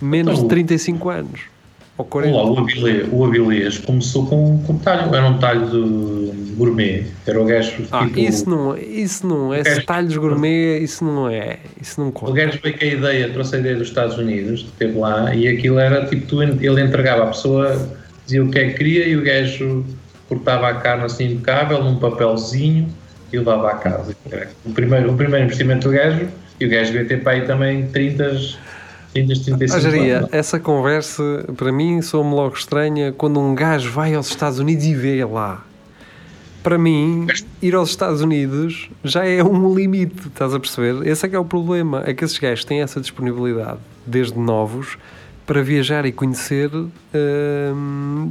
menos de Então, 35 anos. Ou 40. Olá, o Avilés, o Avilés começou com, com talho, era um talho de gourmet, era o gajo Ah, tipo, isso não, isso não é. gajo- Talhos gourmet, isso não é. Isso não o conta. gajo veio com a ideia, trouxe a ideia dos Estados Unidos, esteve lá, e aquilo era tipo, tu, ele entregava a pessoa, dizia o que é que queria, e o gajo cortava a carne assim impecável, num papelzinho, e levava à casa. O primeiro, o primeiro investimento do gajo, e o gajo devia ter para aí também 30, 30 35 Ah, anos. essa conversa para mim soa-me logo estranha quando um gajo vai aos Estados Unidos e vê lá. Para mim, ir aos Estados Unidos já é um limite, estás a perceber? Esse é que é o problema, é que esses gajos têm essa disponibilidade, desde novos, para viajar e conhecer hum,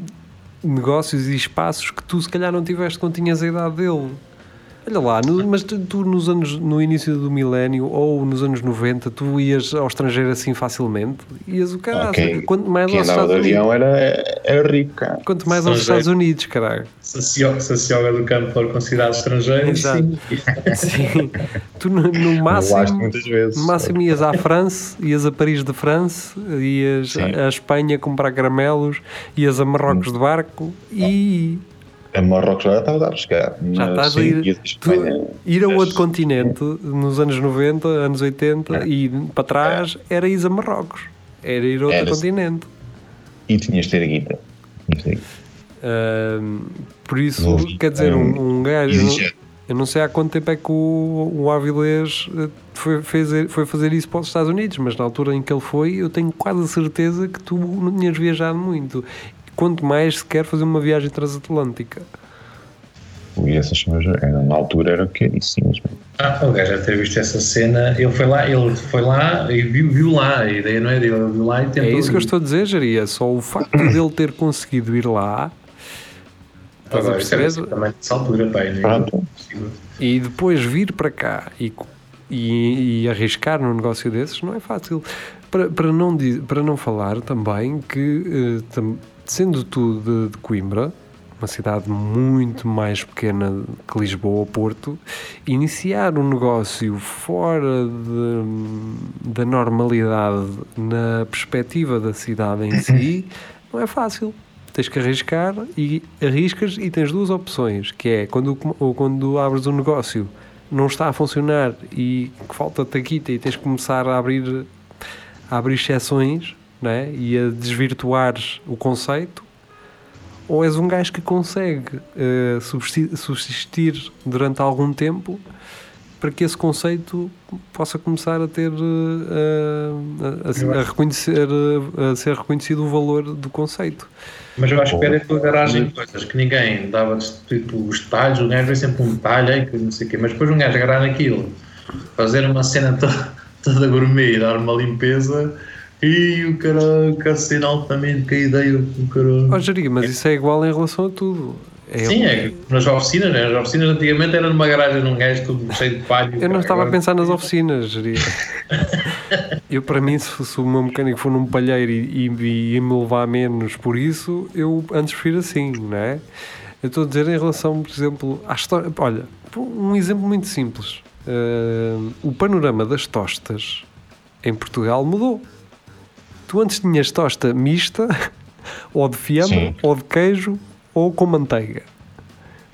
negócios e espaços que tu se calhar não tiveste quando tinhas a idade dele. Olha lá, no- mas tu, tu nos anos, no início do milénio ou nos anos 90, tu ias ao estrangeiro assim facilmente? Ias o caralho. Ok. Quanto mais Quem aos Estados de Unidos. avião era, era rico, cara. Quanto mais aos. Estados Unidos, caralho. Se a Cio- se a Cioga do Campo for considerado estrangeiro, Exato. sim. Sim. Tu no, no máximo. muitas vezes. No máximo ias à França, ias a Paris de França, ias Sim. à Espanha comprar caramelos, ias a Marrocos de barco e A Marrocos já estava a dar chegar. Já mas estás a ir- Espanha. ir a Mas- outro continente nos anos 90, anos 80 É. e para trás era ir a Marrocos, era ir a outro continente. E tinhas de ter a guita. Ahm, por isso, quer dizer, um, um gajo. Eu não, Exigente. eu não sei há quanto tempo é que o, o Avilés eh, foi, fez- foi fazer isso para os Estados Unidos, mas na altura em que ele foi, eu tenho quase a certeza que tu não tinhas viajado muito. Quanto mais se quer fazer uma viagem transatlântica. E essas cenas, era- na altura, eram caríssimas. Ah, o gajo já ter visto essa cena, ele foi lá, ele foi lá e viu, viu lá, a ideia não é dele, ele viu lá e tentou. É isso que eu estou a dizer, Jaria. Só o facto dele ter conseguido ir lá. Estás a Agora, era perceber? também nessa altura, pai, né? Pronto. E depois vir para cá e, e, e arriscar num negócio desses não é fácil. Para, para, não, para não falar também que, tam- sendo tu de, de Coimbra, uma cidade muito mais pequena que Lisboa ou Porto, iniciar um negócio fora de- da normalidade na perspectiva da cidade em si não é fácil. Tens que arriscar e arriscas e tens duas opções, que é quando, ou quando abres um negócio não está a funcionar e falta-te a guita e tens que começar a abrir, a abrir exceções né? e a desvirtuar o conceito, ou és um gajo que consegue eh, subsistir, subsistir durante algum tempo para que esse conceito possa começar a ter eh, a, a- a- reconhecer, eh, a ser reconhecido o valor do conceito. Mas eu acho que era tua garagem de coisas que ninguém dava tipo os detalhes, o gajo vê sempre um detalhe, que não sei o quê, mas depois um gajo agarrar naquilo, fazer uma cena toda, toda gourmet e dar uma limpeza e o cara cacete altamente com a ideia do cara. Ó, Jeria, mas isso é igual em relação a tudo. É- Sim, é que nas oficinas, né? As oficinas antigamente era numa garagem de um gajo tudo cheio de palho. Eu não estava a Agora- pensar nas oficinas, Jeria. Eu, para mim, se, fosse o meu mecânico for num palheiro e, e, e me levar menos por isso, eu antes prefiro assim, não é? Eu estou a dizer em relação, por exemplo, à história. Olha, um exemplo muito simples. Ah, o panorama das tostas em Portugal mudou. Tu antes tinhas tosta mista, ou de fiambre, Sim. ou de queijo, ou com manteiga.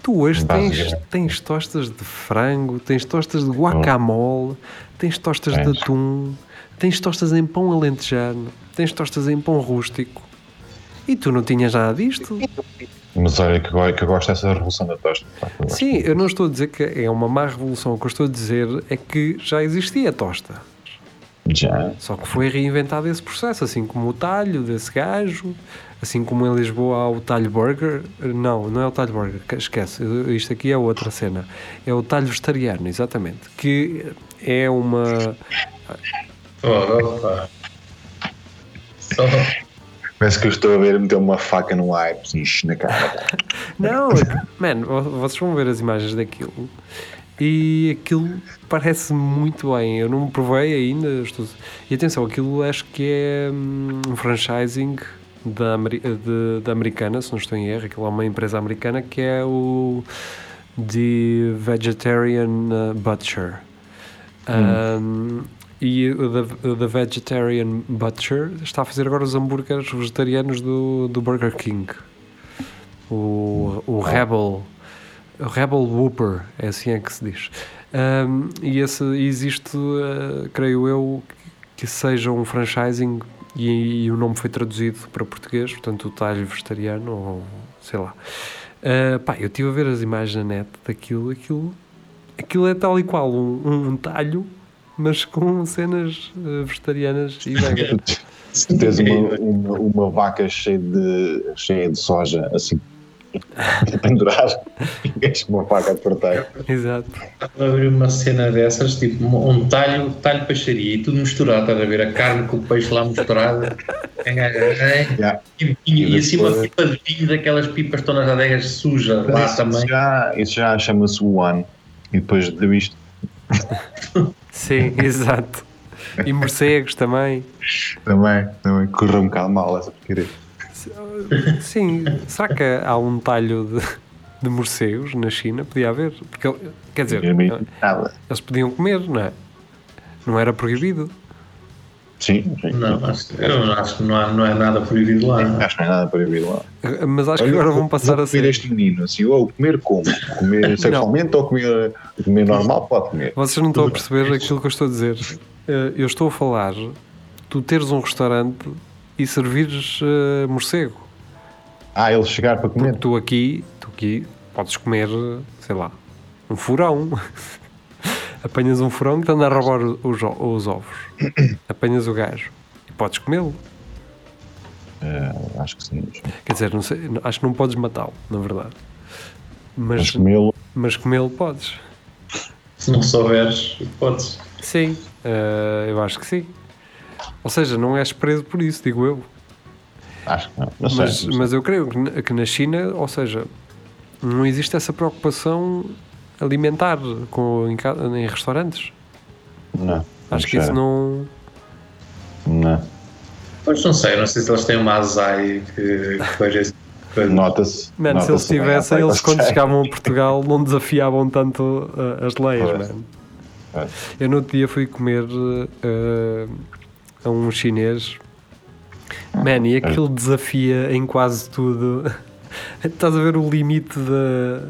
Tu hoje tens, tens tostas de frango, tens tostas de guacamole, tens tostas de atum, tens tostas em pão alentejano, tens tostas em pão rústico. E tu não tinhas nada disto? Mas olha que eu, gosto dessa revolução da tosta. Sim, eu não estou a dizer que é uma má revolução. O que eu estou a dizer é que já existia tosta. Já. Só que foi reinventado esse processo, assim como o talho desse gajo, assim como em Lisboa há o talho burger. Não, não é o talho burger, que- esquece. Isto aqui é outra cena. É o talho vegetariano, exatamente. Que é uma. Oh, opa. Só. Parece que eu estou a ver meter uma faca no ar, assim, na cara. Não, é que- man, vo- vocês vão ver as imagens daquilo. E aquilo parece muito bem. Eu não me provei ainda. Estou... E atenção, aquilo acho que é hum, um franchising da, de- da americana, se não estou em erro. Aquilo é uma empresa americana que é o The Vegetarian uh, Butcher. Um, e o The, o The Vegetarian Butcher está a fazer agora os hambúrgueres vegetarianos do, do Burger King. O, o Rebel. Rebel Whopper, é assim é que se diz. Um, e esse, existe, uh, creio eu, que seja um franchising e, e o nome foi traduzido para português, portanto o talho vegetariano, ou sei lá. Uh, pá, eu estive a ver as imagens na net daquilo, aquilo, aquilo é tal e qual um, um talho, mas com cenas uh, vegetarianas e vegan. Tens uma, uma, uma vaca cheia de, cheia de soja, assim, a pendurar, e uma faca a cortar. Exato. Estava a ver uma cena dessas, tipo um talho, talho peixaria e tudo misturado, estás a ver? A carne com o peixe lá misturado. Yeah. E, e, e assim uma pipa de vinho daquelas pipas todas nas adegas sujas lá Isso também. já, isso já chama-se One. E depois de isto, Sim, exato. E morcegos também. também, também correu um bocado mal essa porcaria. Sim, será que há um talho de, de morcegos na China? Podia haver. Porque, quer dizer, É eles podiam comer, não é? Não era proibido. Sim, sim. Não, acho, eu acho que não, há, não é nada proibido lá. Acho que não é nada proibido lá. Mas acho que Olha, agora vão passar vou a comer ser. este menino, assim, ou comer como? Comer sexualmente ou comer, comer normal? Pode comer. Vocês não estão a perceber aquilo que eu estou a dizer. Eh, Eu estou a falar, tu teres um restaurante e servires eh, morcego. Ah, ele chegar para comer? Porque tu aqui, tu aqui podes comer, sei lá, um furão. Apanhas um furão que anda a roubar os, os ovos. Apanhas o gajo e podes comê-lo. Eh, acho que sim. Quer dizer, não sei, acho que não podes matá-lo, na verdade. Mas Mas, comê-lo, mas comê-lo podes. Se não souberes, podes. Sim, eh, eu acho que sim. Ou seja, não és preso por isso, digo eu. acho que não. Não sei. Mas, não mas eu creio que na- que na China, ou seja, não existe essa preocupação alimentar com, em, em restaurantes. Não. Acho que isso não. Não. Pois não sei, não sei se eles têm uma azai que, esse coisa. Nota-se. Mano, se eles nota-se bem a tivessem, eles quando chegavam a Portugal não desafiavam tanto uh, as leis, Pois. mano. Pois. Eu no outro dia fui comer uh, a um chinês, man, e aquilo desafia em quase tudo. Estás a ver o limite da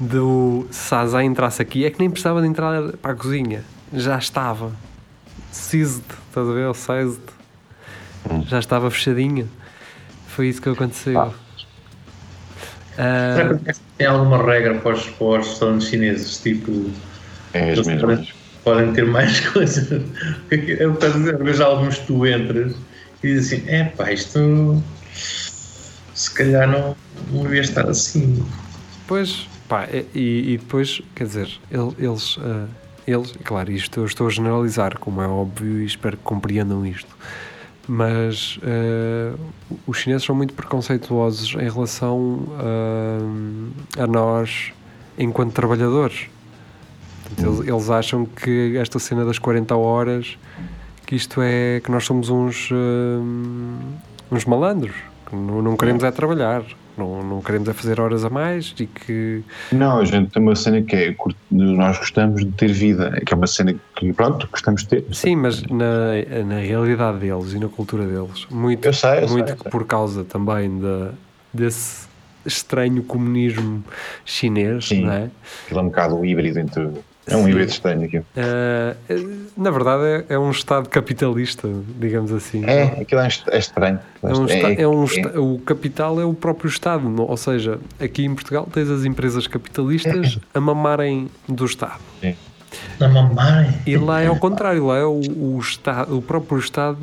do Zá entrasse aqui, é que nem precisava de entrar para a cozinha, já estava. Seized, estás a ver? O seized. Já estava fechadinho. Foi isso que aconteceu. Ah. Será que tem alguma regra para os, para os chineses? Tipo, É as mesmas. Podem ter mais coisas. Eu a dizer, eu vejo alguns que tu entras e dizes assim: é pá, isto se calhar não, não devia estar assim. Pois, pá, e, e depois, quer dizer, ele- eles, ah, eles, claro, isto eu estou a generalizar, como é óbvio, e espero que compreendam isto, mas ah, os chineses são muito preconceituosos em relação ah, a nós enquanto trabalhadores. Eles, eles acham que esta cena das 40 horas, que isto é, que nós somos uns, ah, uns malandros, que não, não queremos é trabalhar. Não, não queremos é fazer horas a mais e que Não, a gente tem uma cena que é. Nós gostamos de ter vida, que é uma cena que, pronto, gostamos de ter. Sim, mas na, na realidade deles e na cultura deles, muito, Eu sei, eu sei, muito eu sei. por causa também da, desse estranho comunismo chinês, Sim. não é? Aquilo é um bocado híbrido entre. É um Sim. híbrido estranho aquilo. Ah, na verdade, é, é um Estado capitalista, digamos assim. É, aquilo é, é estranho. É um é um esta- o capital é o próprio Estado, ou seja, aqui em Portugal tens as empresas capitalistas a mamarem do Estado. Na mamãe. E lá é ao contrário, lá é o, o, Estado, o próprio Estado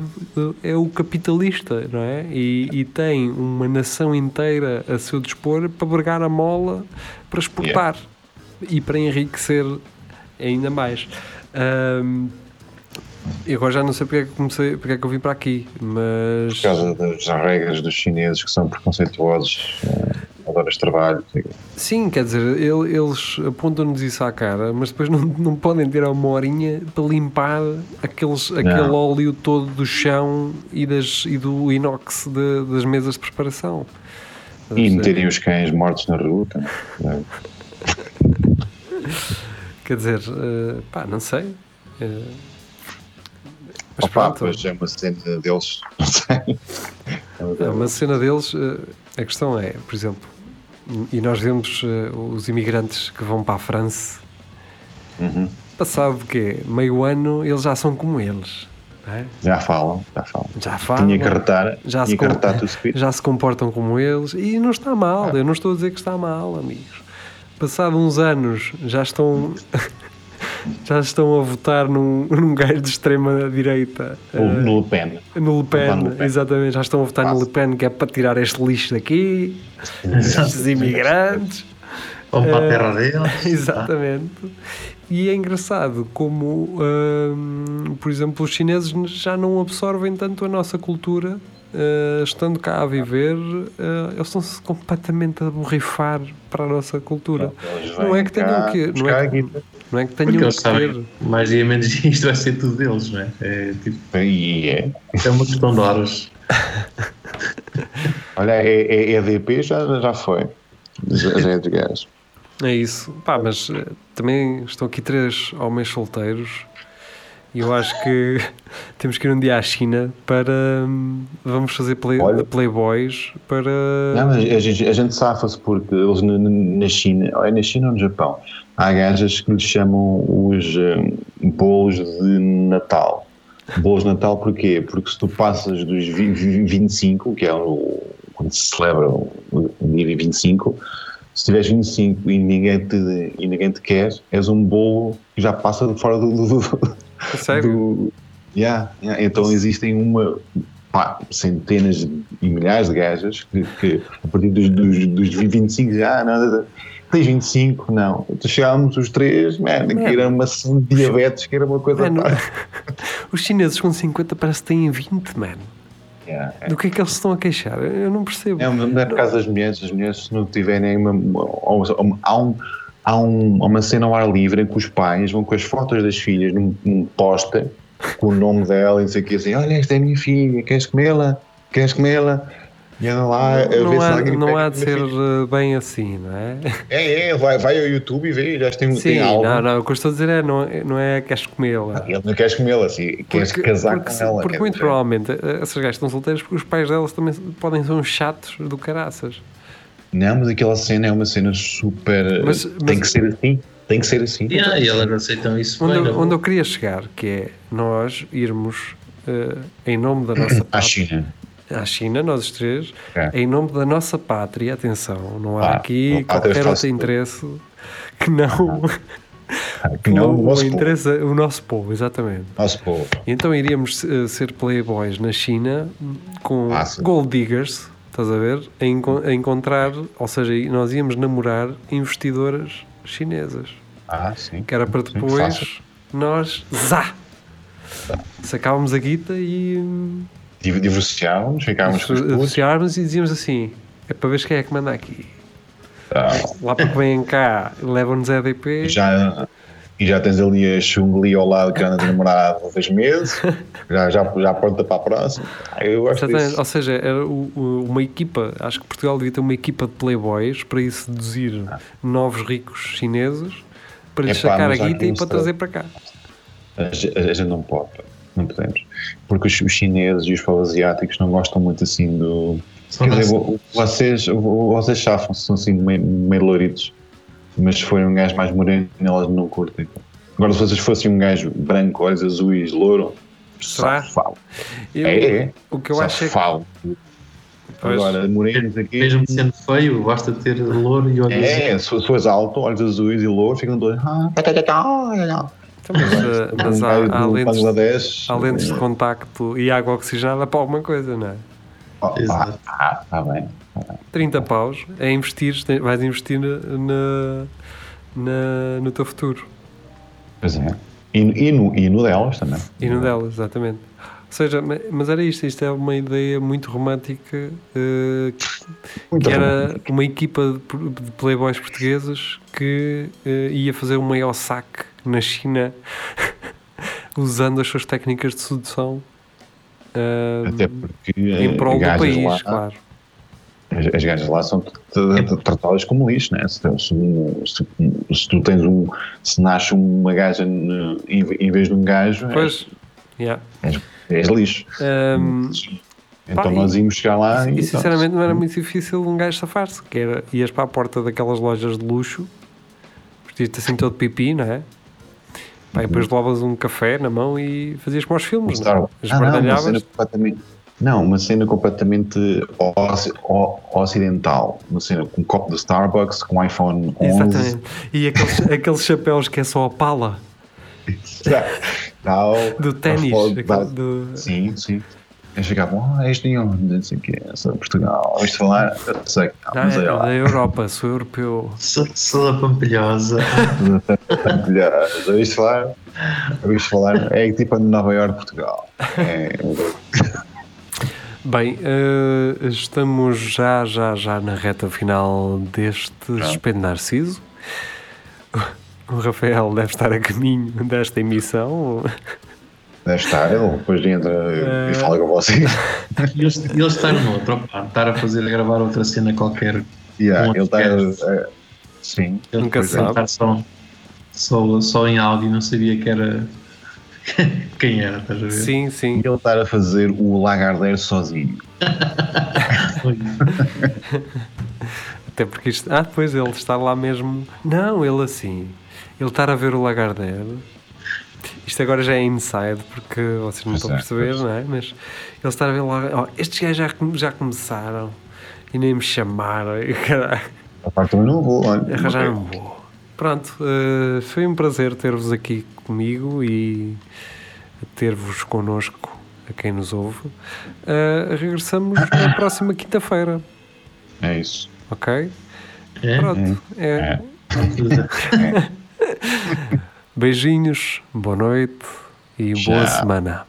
eh, é o capitalista, não é? E, e tem uma nação inteira a seu dispor para bregar a mola para exportar e para enriquecer ainda mais. Ahm, e agora já não sei porque é que comecei, porque é que eu vim para aqui, mas Por causa das regras dos chineses que são preconceituosos, eh, horas de trabalho. Sim, quer dizer, ele- eles apontam-nos isso à cara, mas depois não, não podem ter uma horinha para limpar aqueles, aquele óleo todo do chão e, das, e do inox de- das mesas de preparação. A E meterem os cães mortos na rua também. Quer dizer, eh, pá, não sei. Eh, mas Opa, pronto, pois é uma cena deles, não sei. é uma cena deles. eh, a questão é, por exemplo, e nós vemos os imigrantes que vão para a França, Uhum. passado o quê? Meio ano, eles já são como eles. é? Já falam, já falam. Já falam. Tinha que arretar, já se, com- já se comportam como eles e não está mal, Ah. eu não estou a dizer que está mal, amigos. Passado uns anos já estão já estão a votar num, num gajo de extrema direita Ou eh, no Le Pen. no Le Pen, no Le Pen. exatamente, já estão a votar no. Le Pen que é para tirar este lixo daqui, estes imigrantes. Vamos para a Eh, terra deles. Exatamente. E é engraçado como, hum, por exemplo, os chineses já não absorvem tanto a nossa cultura, eh, estando cá a viver, eh, eles estão-se completamente a borrifar para a nossa cultura. Eles Não é que tenham que. Não é que, não é que tenham que ter. sabem, mais dia menos dia, isto vai ser tudo deles, não é? É, tipo, E é. é uma questão de horas. Olha, é, é, EDP já, já foi. Já já é de gás. É isso. Pá, mas eh, também estão aqui três homens solteiros e eu acho que temos que ir um dia à China para. hum, Vamos fazer play, Olha. playboys para. Não, mas a gente, a gente safa-se porque eles na, na China, ou é na China ou no Japão, há gajas que lhes chamam os hum, bolos de Natal. Bolos de Natal porquê? Porque se tu passas dos vi- vi- 25, que é o, quando se celebra o, dia 25, se tiveres 25 e ninguém te, e ninguém te quer, és um bolo que já passa de fora do, do, sério? do- Yeah, yeah. Então existem uma pá, centenas e milhares de gajas que, que a partir dos, dos, dos 25 já ah, nada tens 25, não. Então chegámos os três, man, que era uma de diabetes, que era uma coisa. Mano, os chineses com 50 parece que têm 20, mano. Yeah, é. Do que é que eles se estão a queixar? Eu não percebo. É, mas não é por causa das mulheres, as mulheres se não tiverem uma, uma- ou- há, um, há um- uma cena ao ar livre em que os pais vão com as fotos das filhas num, num póster com o nome dela e não sei o que assim, olha esta é a minha filha, queres comê-la? Queres comê-la? E anda lá a ver não se há, alguém não há de ser filha. uh, bem assim, não é? É, é, vai, vai ao YouTube e vê, já tem, Sim, tem algo. não, não, o que eu estou a dizer é não, é- não é queres comê-la. Ele não queres comê-la, assim, queres casar porque, com se- ela. porque muito provavelmente eh, essas gajas estão solteiras porque os pais delas também podem ser uns chatos do caraças. Não, mas aquela cena é uma cena super. Mas- tem mas- que ser assim. Tem que ser assim. Yeah, e elas aceitam isso Onde, bem. onde eu queria chegar, que é nós irmos eh, em nome da nossa À pátria, China. à China, nós os três, É. em nome da nossa pátria, atenção, não há Ah, aqui qualquer outro interesse que não, Que não, o, nosso povo. interesse, o nosso povo, exatamente. Nosso povo. E Então iríamos eh, ser playboys na China com gold diggers, estás a ver? A, enco- a encontrar, ou seja, nós íamos namorar investidoras chinesas, Ah, sim. que era para Sim, depois fácil. nós, zá, sacávamos a guita e Div- Divorciávamos, ficávamos com os putos. associávamos e dizíamos assim, é para ver quem é que manda aqui. Ah, Lá para que vêm cá, levam-nos EDP. já, e já tens ali a Chung-Li ao lado que anda a namorar há dois meses. Já, já, já pronta para a próxima. Ah, Eu gosto disso. Ou seja, era o- uma equipa, acho que Portugal devia ter uma equipa de playboys para ir seduzir novos ricos chineses para lhes sacar a guita e para trazer para cá. A, ge- a gente não pode, não podemos. Porque os, os chineses e os povos asiáticos não gostam muito assim do. Quer dizer, vocês, vo- vocês chafam-se, são assim meio, meio louritos. Mas se forem um gajo mais moreno, elas não curtem. Agora, se vocês fossem um gajo branco, olhos azuis, louro, Será? só falo. Eu- É, é. O que eu só acho é que. Agora, morenos aqui. Mesmo sendo feio, basta ter louro e olhos É, se se fores alto, olhos azuis e louro, ficam todos. Ah, tá, tá, tá, tá. Então, mas, eh, mas há, há lentes, Bangladesh. há lentes de contacto e água oxigenada para alguma coisa, não é? Ah, Exato. ah, tá bem. 30 paus é investir, vais investir na, na, no teu futuro Pois é. E, e, no, e no delas também. e no delas, exatamente. seja, ma- mas era isto, isto é uma ideia muito romântica eh, Muito que era uma equipa de playboys portugueses que eh, ia fazer um maior saque na China usando as suas técnicas de sedução eh, Até porque em eh, prol do país, lá, claro. As, as gajas lá são tratadas como lixo, né? Se, se, se, tu tens um. Se nasce uma gaja em, em vez de um gajo, Pois, yeah. és, és lixo. Ehm, Então pá, nós íamos chegar lá e. E sinceramente não era muito difícil um gajo safar-se, que era, ias para a porta daquelas lojas de luxo, vestias-te assim todo pipi, não é? Pá, e depois levavas um café na mão e fazias como aos filmes, não é? Ah, não, Não, uma cena completamente ocidental. Uma cena com um copo de Starbucks, com iPhone 11. Exatamente. E aqueles, aqueles chapéus que é só a pala Tal, do ténis. do- Sim, sim. Eles chegavam, ah, este não, não sei o quê, sou de Portugal, ouviste falar? Eu sei, Ah, mas é lá, da Europa, sou europeu. Sou, sou da Pampilhosa. Olha, ouviste falar? Ouviste falar? É tipo a Nova Iorque, Portugal. É, Bem, eh, estamos já, já, já na reta final deste Espelho Narciso. O Rafael deve estar a caminho desta emissão. deve estar, ele depois entra É. e fala com vocês. E eles, eles estar no outro, estar a fazer, a gravar outra cena qualquer. Yeah, Um ele está. eh, sim. Ele Nunca sabe. Estar só, só, só em áudio, não sabia que era. Quem era, estás a ver? Sim, sim. E ele estar a fazer o Lagardère sozinho. Até porque isto. Ah, pois ele está lá mesmo. Não, ele assim. Ele estar a ver o Lagardère. Isto agora já é inside, porque vocês não Pois estão a é, perceber, pois. não é? Mas ele estar a ver lá. Oh, estes gajos já, já começaram e nem me chamaram. E, caralho, A parte também não vou. olha. arranjaram um voo. Pronto, eh, foi um prazer ter-vos aqui comigo e ter-vos connosco, a quem nos ouve. Eh, regressamos na próxima quinta-feira, É isso. ok? É? Pronto, é. Beijinhos, boa noite e boa Tchau. semana.